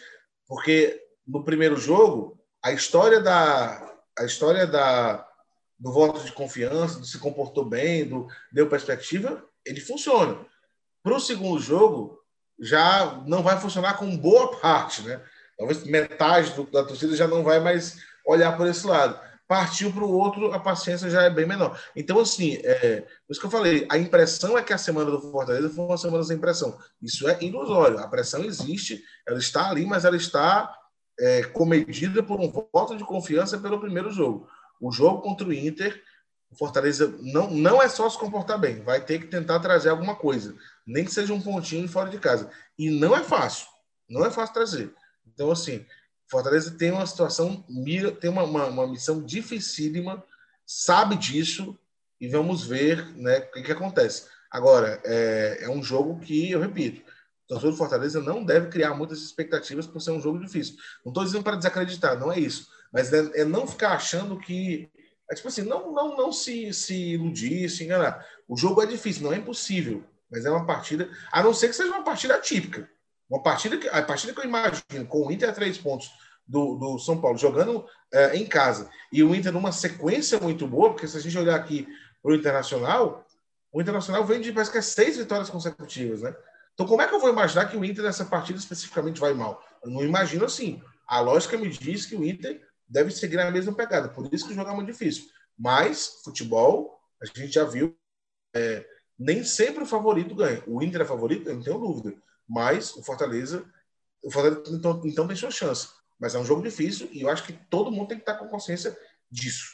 porque no primeiro jogo, a história da, a história da, do voto de confiança, do se comportou bem, do deu perspectiva, ele funciona. Para o segundo jogo, já não vai funcionar com boa parte, né? Talvez metade do, da torcida já não vai mais olhar por esse lado. Partiu para o outro, a paciência já é bem menor. Então, assim, é, isso que eu falei, a impressão é que a semana do Fortaleza foi uma semana sem pressão. Isso é ilusório. A pressão existe, ela está ali, mas ela está é, comedida por um voto de confiança pelo primeiro jogo. O jogo contra o Inter o Fortaleza não, não é só se comportar bem, vai ter que tentar trazer alguma coisa, nem que seja um pontinho fora de casa. E não é fácil, não é fácil trazer. Então, assim, Fortaleza tem uma situação, tem uma, uma, uma missão dificílima, sabe disso, e vamos ver né, o que, que acontece. Agora, é, é um jogo que, eu repito, o torcedor do Fortaleza não deve criar muitas expectativas por ser um jogo difícil. Não estou dizendo para desacreditar, não é isso. Mas é, é não ficar achando que é tipo assim, não, não, não se, se iludir, se enganar. O jogo é difícil, não é impossível, mas é uma partida, a não ser que seja uma partida atípica. Uma partida que, a partida que eu imagino, com o Inter a três pontos do, do São Paulo, jogando é, em casa, e o Inter numa sequência muito boa, porque se a gente olhar aqui para o Internacional, o Internacional vem de parece que é seis vitórias consecutivas, né? Então, como é que eu vou imaginar que o Inter nessa partida especificamente vai mal? Eu não imagino assim. A lógica me diz que o Inter deve seguir a mesma pegada. Por isso que o jogo é muito difícil. Mas, futebol, a gente já viu, é, nem sempre o favorito ganha. O Inter é favorito, eu não tenho dúvida. Mas o Fortaleza, o Fortaleza então, então tem sua chance. Mas é um jogo difícil e eu acho que todo mundo tem que estar com consciência disso.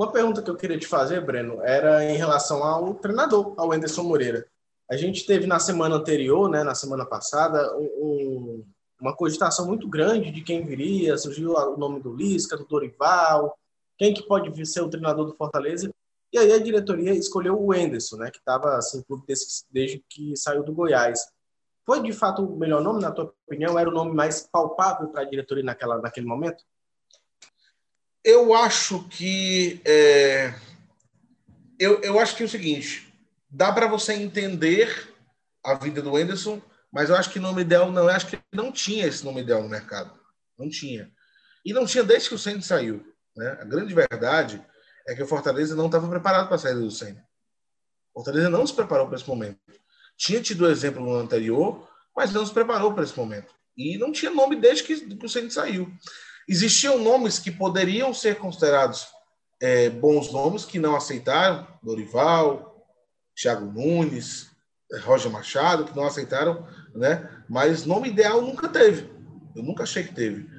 Uma pergunta que eu queria te fazer, Breno, era em relação ao treinador, ao Anderson Moreira. A gente teve na semana anterior, né, na semana passada, um, uma cogitação muito grande de quem viria, surgiu o nome do Lisca, do Dorival, quem que pode ser o treinador do Fortaleza. E aí a diretoria escolheu o Enderson, né, que estava assim, desde, desde que saiu do Goiás. Foi de fato o melhor nome, na tua opinião? Era o nome mais palpável para a diretoria naquela, naquele momento? Eu acho que. É... Eu, eu acho que é o seguinte: dá para você entender a vida do Enderson mas eu acho que o nome ideal não, acho que não tinha esse nome ideal no mercado. Não tinha. E não tinha desde que o Senna saiu. Né? A grande verdade é que o Fortaleza não estava preparado para a saída do Senna. O Fortaleza não se preparou para esse momento. Tinha tido exemplo no anterior, mas não se preparou para esse momento. E não tinha nome desde que, que o Senna saiu. Existiam nomes que poderiam ser considerados é, bons nomes que não aceitaram, Dorival, Thiago Nunes, Roger Machado, que não aceitaram, né? Mas nome ideal nunca teve. Eu nunca achei que teve.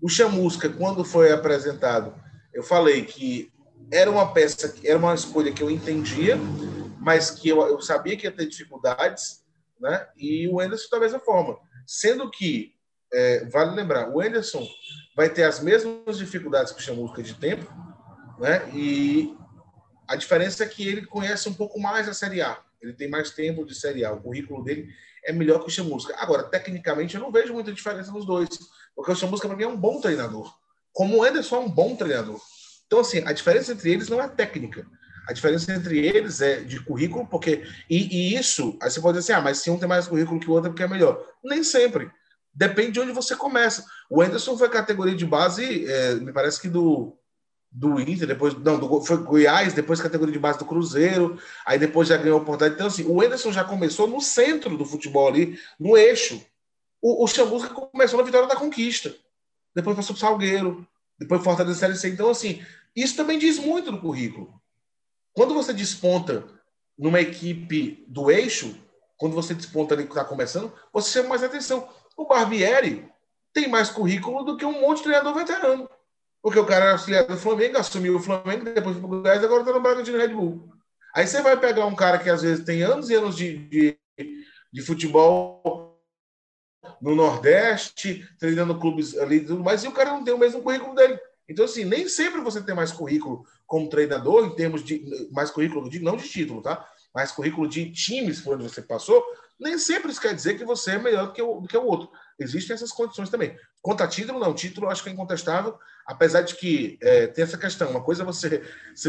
O Chamusca, quando foi apresentado, eu falei que era uma peça, era uma escolha que eu entendia, mas que eu, eu sabia que ia ter dificuldades, né? E o Anderson da mesma forma. Sendo que, é, vale lembrar, o Anderson vai ter as mesmas dificuldades que o Chamusca de tempo, né? E a diferença é que ele conhece um pouco mais a Série A. Ele tem mais tempo de Série A. O currículo dele é melhor que o Chamusca. Agora, tecnicamente, eu não vejo muita diferença nos dois. Porque o Chamusca, para mim, é um bom treinador. Como o Ederson é um bom treinador. Então, assim, a diferença entre eles não é técnica. A diferença entre eles é de currículo, porque. E, e isso, aí você pode dizer assim, ah, mas se um tem mais currículo que o outro é porque é melhor. Nem sempre. Depende de onde você começa. O Anderson foi categoria de base, é, me parece que do do Inter, depois não, do, foi Goiás, depois categoria de base do Cruzeiro, aí depois já ganhou a oportunidade. Então, assim, o Enderson já começou no centro do futebol ali, no eixo. O, o começou na vitória da conquista. Depois passou para Salgueiro, depois Fortaleza Série C. Então, assim, isso também diz muito do currículo. Quando você desponta numa equipe do eixo, quando você desponta ali que está começando, você chama mais atenção. O Barbieri tem mais currículo do que um monte de treinador veterano. Porque o cara era auxiliar do Flamengo, assumiu o Flamengo, depois foi o Goiás, agora está no Bragantino Red Bull. Aí você vai pegar um cara que às vezes tem anos e anos de, de, de futebol no Nordeste, treinando clubes ali, mas e o cara não tem o mesmo currículo dele. Então, assim, nem sempre você tem mais currículo como treinador, em termos de. Mais currículo, de, não de título, tá? Mais currículo de times por onde você passou, nem sempre isso quer dizer que você é melhor do que o, do que o outro. Existem essas condições também. Quanto a título, não. Título, acho que é incontestável, apesar de que é, tem essa questão. Uma coisa é você.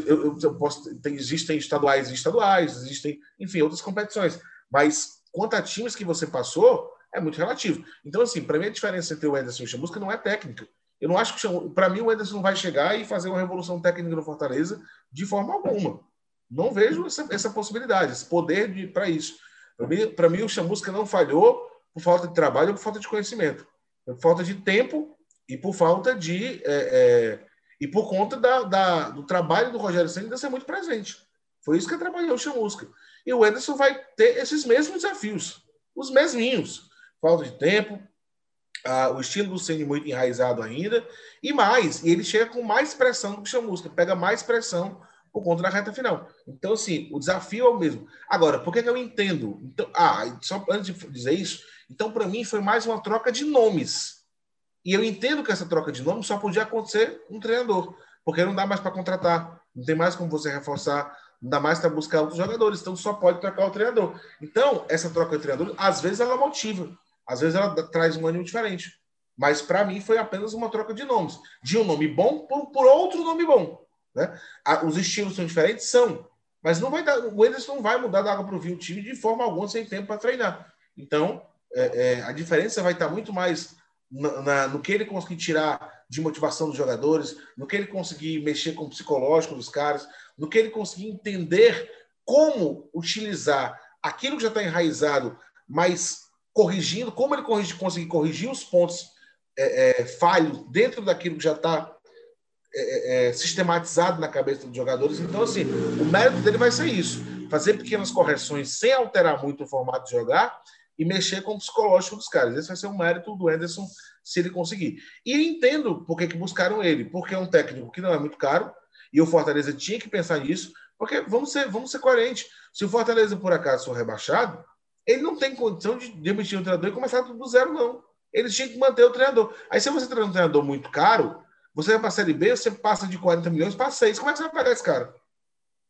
Eu, eu posso, tem, existem estaduais e estaduais, existem, enfim, outras competições. Mas quanto a times que você passou, é muito relativo. Então, assim, para mim, a diferença entre o Ederson e o Chamusca não é técnica. Eu não acho que. Para mim, o Ederson vai chegar e fazer uma revolução técnica no Fortaleza de forma alguma. Não vejo essa, essa possibilidade, esse poder para isso. Para mim, o Chamusca não falhou por falta de trabalho ou por falta de conhecimento. Por falta de tempo e por falta de. É, é, e por conta da, da, do trabalho do Rogério Senna ser muito presente. Foi isso que trabalhou o Chamusca. E o Ederson vai ter esses mesmos desafios, os mesminhos. Falta de tempo, ah, o estilo do Senna muito enraizado ainda, e mais, ele chega com mais pressão do que o Chamusca, pega mais pressão por conta da reta final. Então, assim, o desafio é o mesmo. Agora, por que, que eu entendo? Então, ah, só antes de dizer isso, então, para mim, foi mais uma troca de nomes. E eu entendo que essa troca de nomes só podia acontecer um treinador, porque não dá mais para contratar, não tem mais como você reforçar, não dá mais para buscar outros jogadores, então só pode trocar o treinador. Então, essa troca de treinador, às vezes ela motiva, às vezes ela traz um ânimo diferente. Mas para mim foi apenas uma troca de nomes. De um nome bom por, por outro nome bom. Né? Os estilos são diferentes? São. Mas não vai dar, o Ederson não vai mudar da água para o vinho o time de forma alguma sem tempo para treinar. Então, é, é, a diferença vai estar muito mais na, na, no que ele conseguir tirar de motivação dos jogadores, no que ele conseguir mexer com o psicológico dos caras, no que ele conseguir entender como utilizar aquilo que já está enraizado, mas corrigindo, como ele corrige, conseguir corrigir os pontos é, é, falhos dentro daquilo que já está é, é, sistematizado na cabeça dos jogadores. Então, assim, o mérito dele vai ser isso: fazer pequenas correções sem alterar muito o formato de jogar e mexer com o psicológico dos caras. Esse vai ser um mérito do Anderson se ele conseguir. E entendo por que, que buscaram ele, porque é um técnico que não é muito caro, e o Fortaleza tinha que pensar nisso, porque vamos ser, vamos ser coerentes. Se o Fortaleza, por acaso, for rebaixado, ele não tem condição de demitir o treinador e começar tudo do zero, não. Eles tinham que manter o treinador. Aí, se você traz um treinador muito caro, você vai para a Série B, você passa de 40 milhões para 6. Como é que você vai pagar esse cara?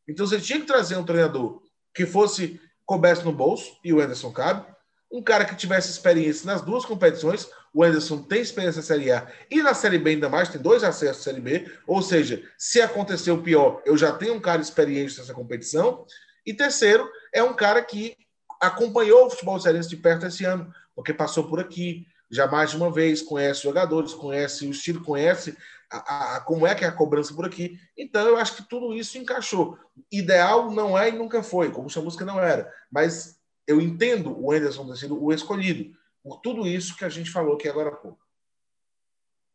Então você tinha que trazer um treinador que fosse coberto no bolso, e o Anderson cabe. Um cara que tivesse experiência nas duas competições. O Anderson tem experiência na Série A e na Série B ainda mais, tem dois acessos à Série B. Ou seja, se acontecer o pior, eu já tenho um cara experiente nessa competição. E terceiro, é um cara que acompanhou o futebol cearense de perto esse ano, porque passou por aqui, já mais de uma vez, conhece jogadores, conhece o estilo, conhece a, a, como é que é a cobrança por aqui. Então, eu acho que tudo isso encaixou. Ideal não é e nunca foi, como a música não era. Mas eu entendo o Anderson ter sido o escolhido por tudo isso que a gente falou aqui agora há pouco.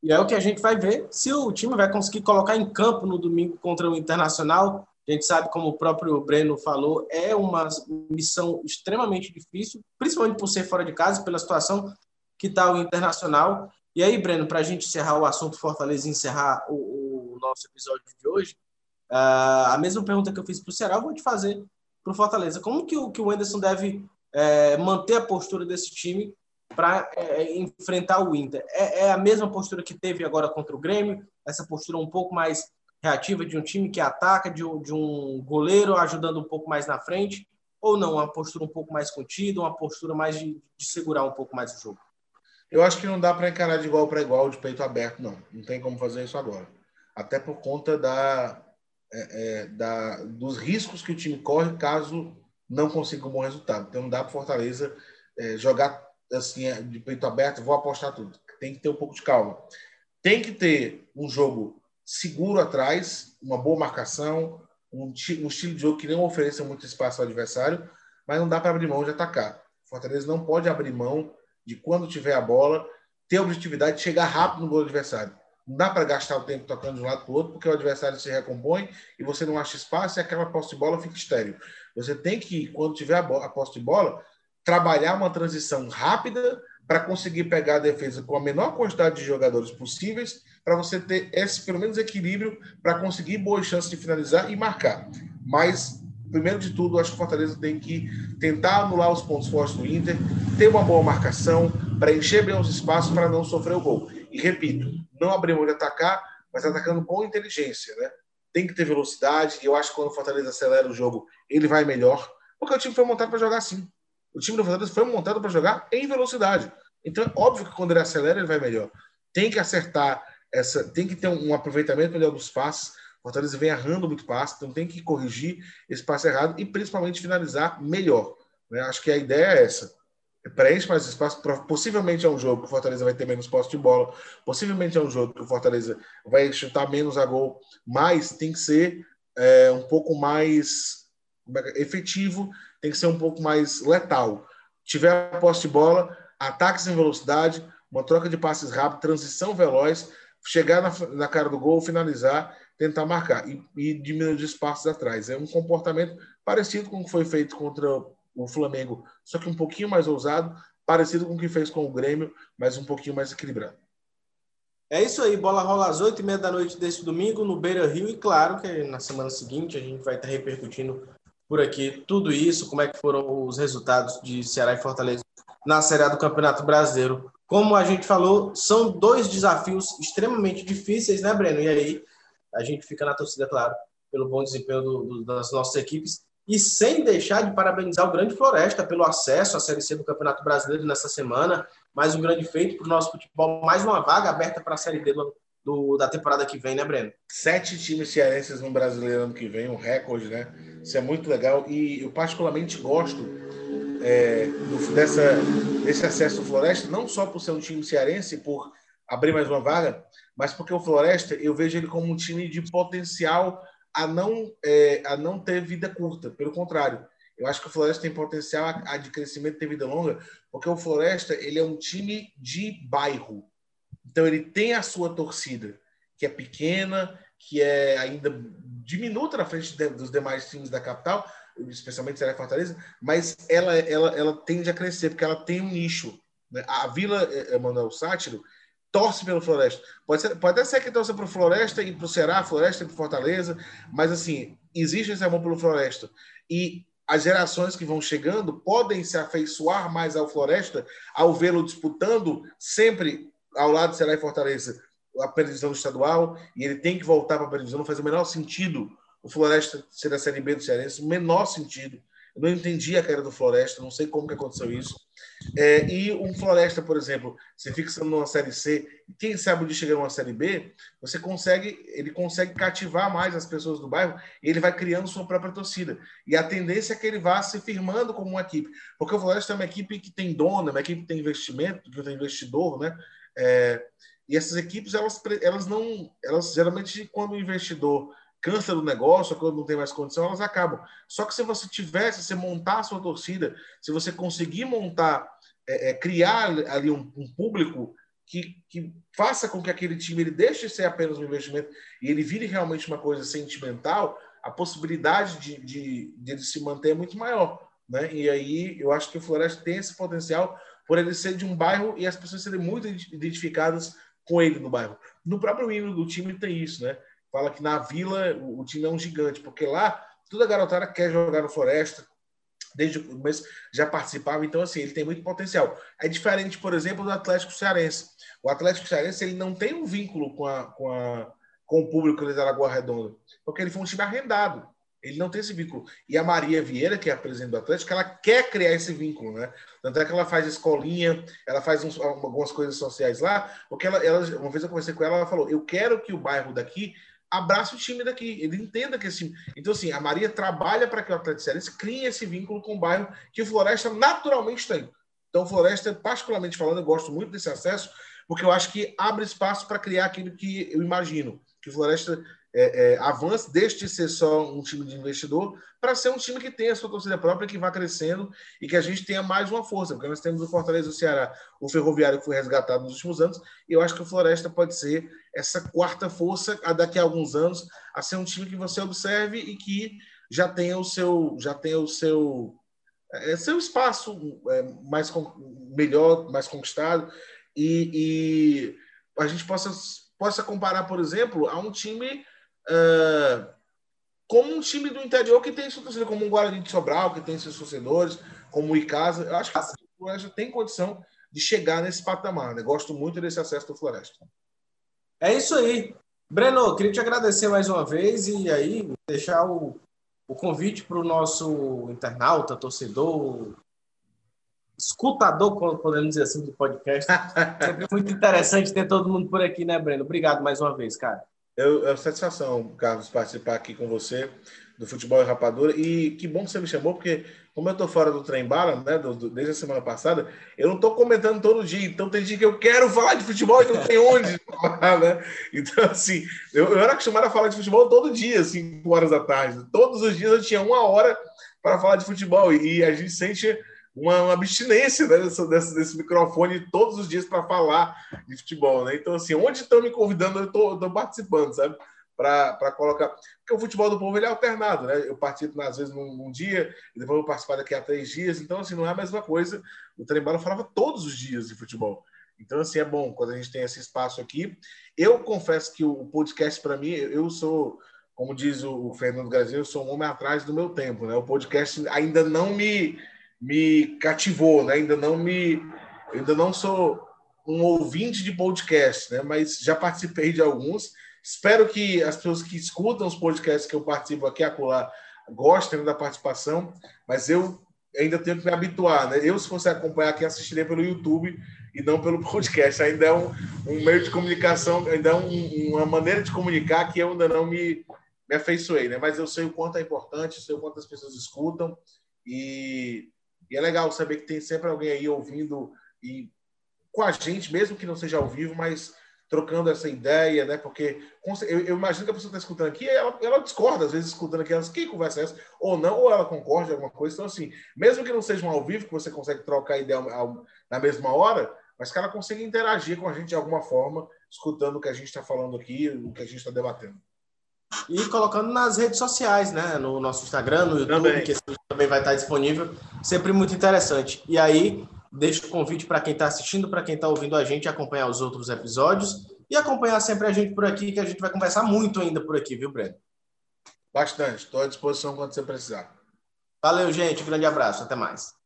E é o que a gente vai ver se o time vai conseguir colocar em campo no domingo contra o Internacional. A gente sabe, como o próprio Breno falou, é uma missão extremamente difícil, principalmente por ser fora de casa, pela situação que está o Internacional. E aí, Breno, para a gente encerrar o assunto Fortaleza e encerrar o, o nosso episódio de hoje, uh, a mesma pergunta que eu fiz para o Ceará, eu vou te fazer para o Fortaleza. Como que o, que o Anderson deve é, manter a postura desse time para é, enfrentar o Inter? É, é, a mesma postura que teve agora contra o Grêmio, essa postura um pouco mais reativa de um time que ataca, de, de um goleiro ajudando um pouco mais na frente, ou não? Uma postura um pouco mais contida, uma postura mais de, de segurar um pouco mais o jogo? Eu acho que não dá para encarar de igual para igual, de peito aberto, não. Não tem como fazer isso agora. Até por conta da, é, é, da, dos riscos que o time corre caso não consiga um bom resultado. Então não dá para Fortaleza é, jogar assim é, de peito aberto, vou apostar tudo. Tem que ter um pouco de calma. Tem que ter um jogo seguro atrás, uma boa marcação, um, um estilo de jogo que não ofereça muito espaço ao adversário, mas não dá para abrir mão de atacar. Fortaleza não pode abrir mão de quando tiver a bola, ter a objetividade de chegar rápido no gol do adversário. Não dá para gastar o tempo tocando de um lado para o outro, porque o adversário se recompõe e você não acha espaço e aquela posse de bola fica estéreo. Você tem que, quando tiver a, a posse de bola, trabalhar uma transição rápida para conseguir pegar a defesa com a menor quantidade de jogadores possíveis, para você ter esse, pelo menos, equilíbrio para conseguir boas chances de finalizar e marcar. Mas, primeiro de tudo, acho que o Fortaleza tem que tentar anular os pontos fortes do Inter, ter uma boa marcação, preencher bem os espaços para não sofrer o gol. E repito, não abrir mão de atacar, mas atacando com inteligência, né? Tem que ter velocidade, e eu acho que quando o Fortaleza acelera o jogo, ele vai melhor, porque o time foi montado para jogar assim. O time do Fortaleza foi montado para jogar em velocidade. Então, é óbvio que quando ele acelera, ele vai melhor. Tem que acertar essa, tem que ter um aproveitamento melhor dos passes. Fortaleza vem errando muito passe, então tem que corrigir esse passe errado e principalmente finalizar melhor. Né? Acho que a ideia é essa preenche mais espaço. Possivelmente é um jogo que o Fortaleza vai ter menos posse de bola. Possivelmente é um jogo que o Fortaleza vai chutar menos a gol, mas tem que ser é, um pouco mais é efetivo, tem que ser um pouco mais letal. Tiver posse de bola, ataques em velocidade, uma troca de passes rápido, transição veloz, chegar na, na cara do gol, finalizar, tentar marcar e, e diminuir os passos atrás. É um comportamento parecido com o que foi feito contra o Flamengo, só que um pouquinho mais ousado, parecido com o que fez com o Grêmio, mas um pouquinho mais equilibrado. É isso aí, bola rola às oito e meia da noite desse domingo no Beira Rio e claro que na semana seguinte a gente vai estar repercutindo por aqui tudo isso, como é que foram os resultados de Ceará e Fortaleza na Série A do Campeonato Brasileiro. Como a gente falou, são dois desafios extremamente difíceis, né, Breno? E aí a gente fica na torcida, claro, pelo bom desempenho do, do, das nossas equipes e sem deixar de parabenizar o Grande Floresta pelo acesso à Série C do Campeonato Brasileiro nessa semana. Mais um grande feito para o nosso futebol, mais uma vaga aberta para a Série D do, do, da temporada que vem, né, Breno? Sete times cearenses no Brasileiro ano que vem, um recorde, né? Isso é muito legal e eu particularmente gosto é, do, dessa, desse acesso do Floresta, não só por ser um time cearense, por abrir mais uma vaga, mas porque o Floresta, eu vejo ele como um time de potencial a não, é, a não ter vida curta. Pelo contrário, eu acho que o Floresta tem potencial a, a de crescimento ter vida longa, porque o Floresta ele é um time de bairro. Então ele tem a sua torcida, que é pequena, que é ainda diminuta na frente de, dos demais times da capital, especialmente Ceará e Fortaleza, mas ela, ela, ela tende a crescer, porque ela tem um nicho. Né? A Vila Emanuel Sátiro torce pelo Floresta. Pode, ser, pode até ser que torça para o Floresta e para o Ceará, Floresta e para Fortaleza, mas assim, existe esse amor pelo Floresta. E as gerações que vão chegando podem se afeiçoar mais ao Floresta ao vê-lo disputando sempre ao lado de Ceará e Fortaleza a previsão estadual, e ele tem que voltar para a previsão, não faz o menor sentido o Floresta ser da Série B do Cearense, o menor sentido. Eu não entendi a cara do Floresta, não sei como que aconteceu isso. É, e um Floresta, por exemplo, se fixando numa série C, quem sabe de chegar numa série B, você consegue, ele consegue cativar mais as pessoas do bairro e ele vai criando sua própria torcida. E a tendência é que ele vá se firmando como uma equipe, porque o Floresta é uma equipe que tem dona, uma equipe que tem investimento, que tem investidor, né? É, e essas equipes, elas, elas não, elas geralmente quando o investidor cansa do negócio, quando não tem mais condição, elas acabam. Só que se você tivesse, se montar a sua torcida, se você conseguir montar, é, é, criar ali um, um público que, que, faça com que aquele time ele deixe de ser apenas um investimento e ele vire realmente uma coisa sentimental, a possibilidade de, de, de ele se manter é muito maior. Né? E aí eu acho que o Floresta tem esse potencial por ele ser de um bairro e as pessoas serem muito identificadas com ele no bairro. No próprio hino do time tem isso, né? Fala que na Vila o, time é um gigante, porque lá toda garotada quer jogar no Floresta, desde o começo já participava, então assim, ele tem muito potencial. É diferente, por exemplo, do Atlético Cearense. O Atlético Cearense ele não tem um vínculo com, a, com, a, com o público da Lagoa Redonda, porque ele foi um time arrendado. Ele não tem esse vínculo. E a Maria Vieira, que é a presidente do Atlético, ela quer criar esse vínculo, né? Tanto é que ela faz escolinha, ela faz uns, algumas coisas sociais lá, porque ela, ela, uma vez eu conversei com ela, ela falou: Eu quero que o bairro daqui abraça o time daqui, ele entenda que esse time. Então, assim, a Maria trabalha para que o Atlético Cearense crie esse vínculo com o bairro que o Floresta naturalmente tem. Então, Floresta, particularmente falando, eu gosto muito desse acesso, porque eu acho que abre espaço para criar aquilo que eu imagino. que o Floresta é, é, avance, ser só um time de investidor para ser um time que tenha a sua torcida própria, que vá crescendo e que a gente tenha mais uma força, porque nós temos o Fortaleza do Ceará, o Ferroviário que foi resgatado nos últimos anos, e eu acho que o Floresta pode ser essa quarta força a daqui a alguns anos a ser um time que você observe e que já tenha o seu já tenha o seu é, seu espaço é, mais melhor, mais conquistado e, e a gente possa possa comparar, por exemplo, a um time uh, como um time do interior que tem sua torcida, como um Guarani de Sobral, que tem seus torcedores, como o Icasa. Eu acho que o Floresta tem condição de chegar nesse patamar. Né? Gosto muito desse acesso do Floresta. É isso aí. Breno, queria te agradecer mais uma vez e aí deixar o, o convite para o nosso internauta, torcedor, escutador, podemos dizer assim, do podcast. Sempre muito interessante ter todo mundo por aqui, né, Breno? Obrigado mais uma vez, cara. Eu, é uma satisfação, Carlos, participar aqui com você do Futebol e Rapadura. E que bom que você me chamou, porque como eu estou fora do trem bala, né, do, do, desde a semana passada, eu não estou comentando todo dia. Então tem dia que eu quero falar de futebol e não tem onde falar, né? Então, assim, eu, eu era acostumado a falar de futebol todo dia, 5 horas da tarde. Todos os dias eu tinha uma hora para falar de futebol. E, e a gente sente uma, abstinência né, desse, desse, desse, microfone todos os dias para falar de futebol, né? Então, assim, onde estão me convidando, eu estou participando, sabe? Para colocar. Porque o futebol do povo ele é alternado, né? Eu participo, às vezes, num, num, dia, e depois eu participar daqui a três dias. Então, assim, não é a mesma coisa. O Trembala falava todos os dias de futebol. Então, assim, é bom quando a gente tem esse espaço aqui. Eu confesso que o podcast, para mim, eu sou, como diz o Fernando Brasil, eu sou um homem atrás do meu tempo, né? O podcast ainda não me me cativou, né? Ainda não me, ainda não sou um ouvinte de podcast, né? Mas já participei de alguns. Espero que as pessoas que escutam os podcasts que eu participo aqui acolá gostem da participação, mas eu ainda tenho que me habituar, né? Eu, se fosse acompanhar aqui, assistiria pelo YouTube e não pelo podcast. Ainda é um, um meio de comunicação, ainda é um, uma maneira de comunicar que eu ainda não me, me afeiçoei, né? Mas eu sei o quanto é importante, sei o quanto as pessoas escutam e e é legal saber que tem sempre alguém aí ouvindo e com a gente, mesmo que não seja ao vivo, mas trocando essa ideia, né? Porque eu, eu imagino que a pessoa está escutando aqui, ela, ela discorda, às vezes escutando aqui, elas, que conversa é essa? Ou não, ou ela concorda em alguma coisa. Então, assim, mesmo que não seja um ao vivo, que você consegue trocar ideia na mesma hora, mas que ela consiga interagir com a gente de alguma forma, escutando o que a gente está falando aqui, o que a gente está debatendo. E colocando nas redes sociais, né? No nosso Instagram, no YouTube, também. que também vai estar disponível. Sempre muito interessante. E aí, deixo o convite para quem está assistindo, para quem está ouvindo a gente, acompanhar os outros episódios e acompanhar sempre a gente por aqui, que a gente vai conversar muito ainda por aqui, viu, Breno? Bastante. Estou à disposição quando você precisar. Valeu, gente. grande abraço. Até mais.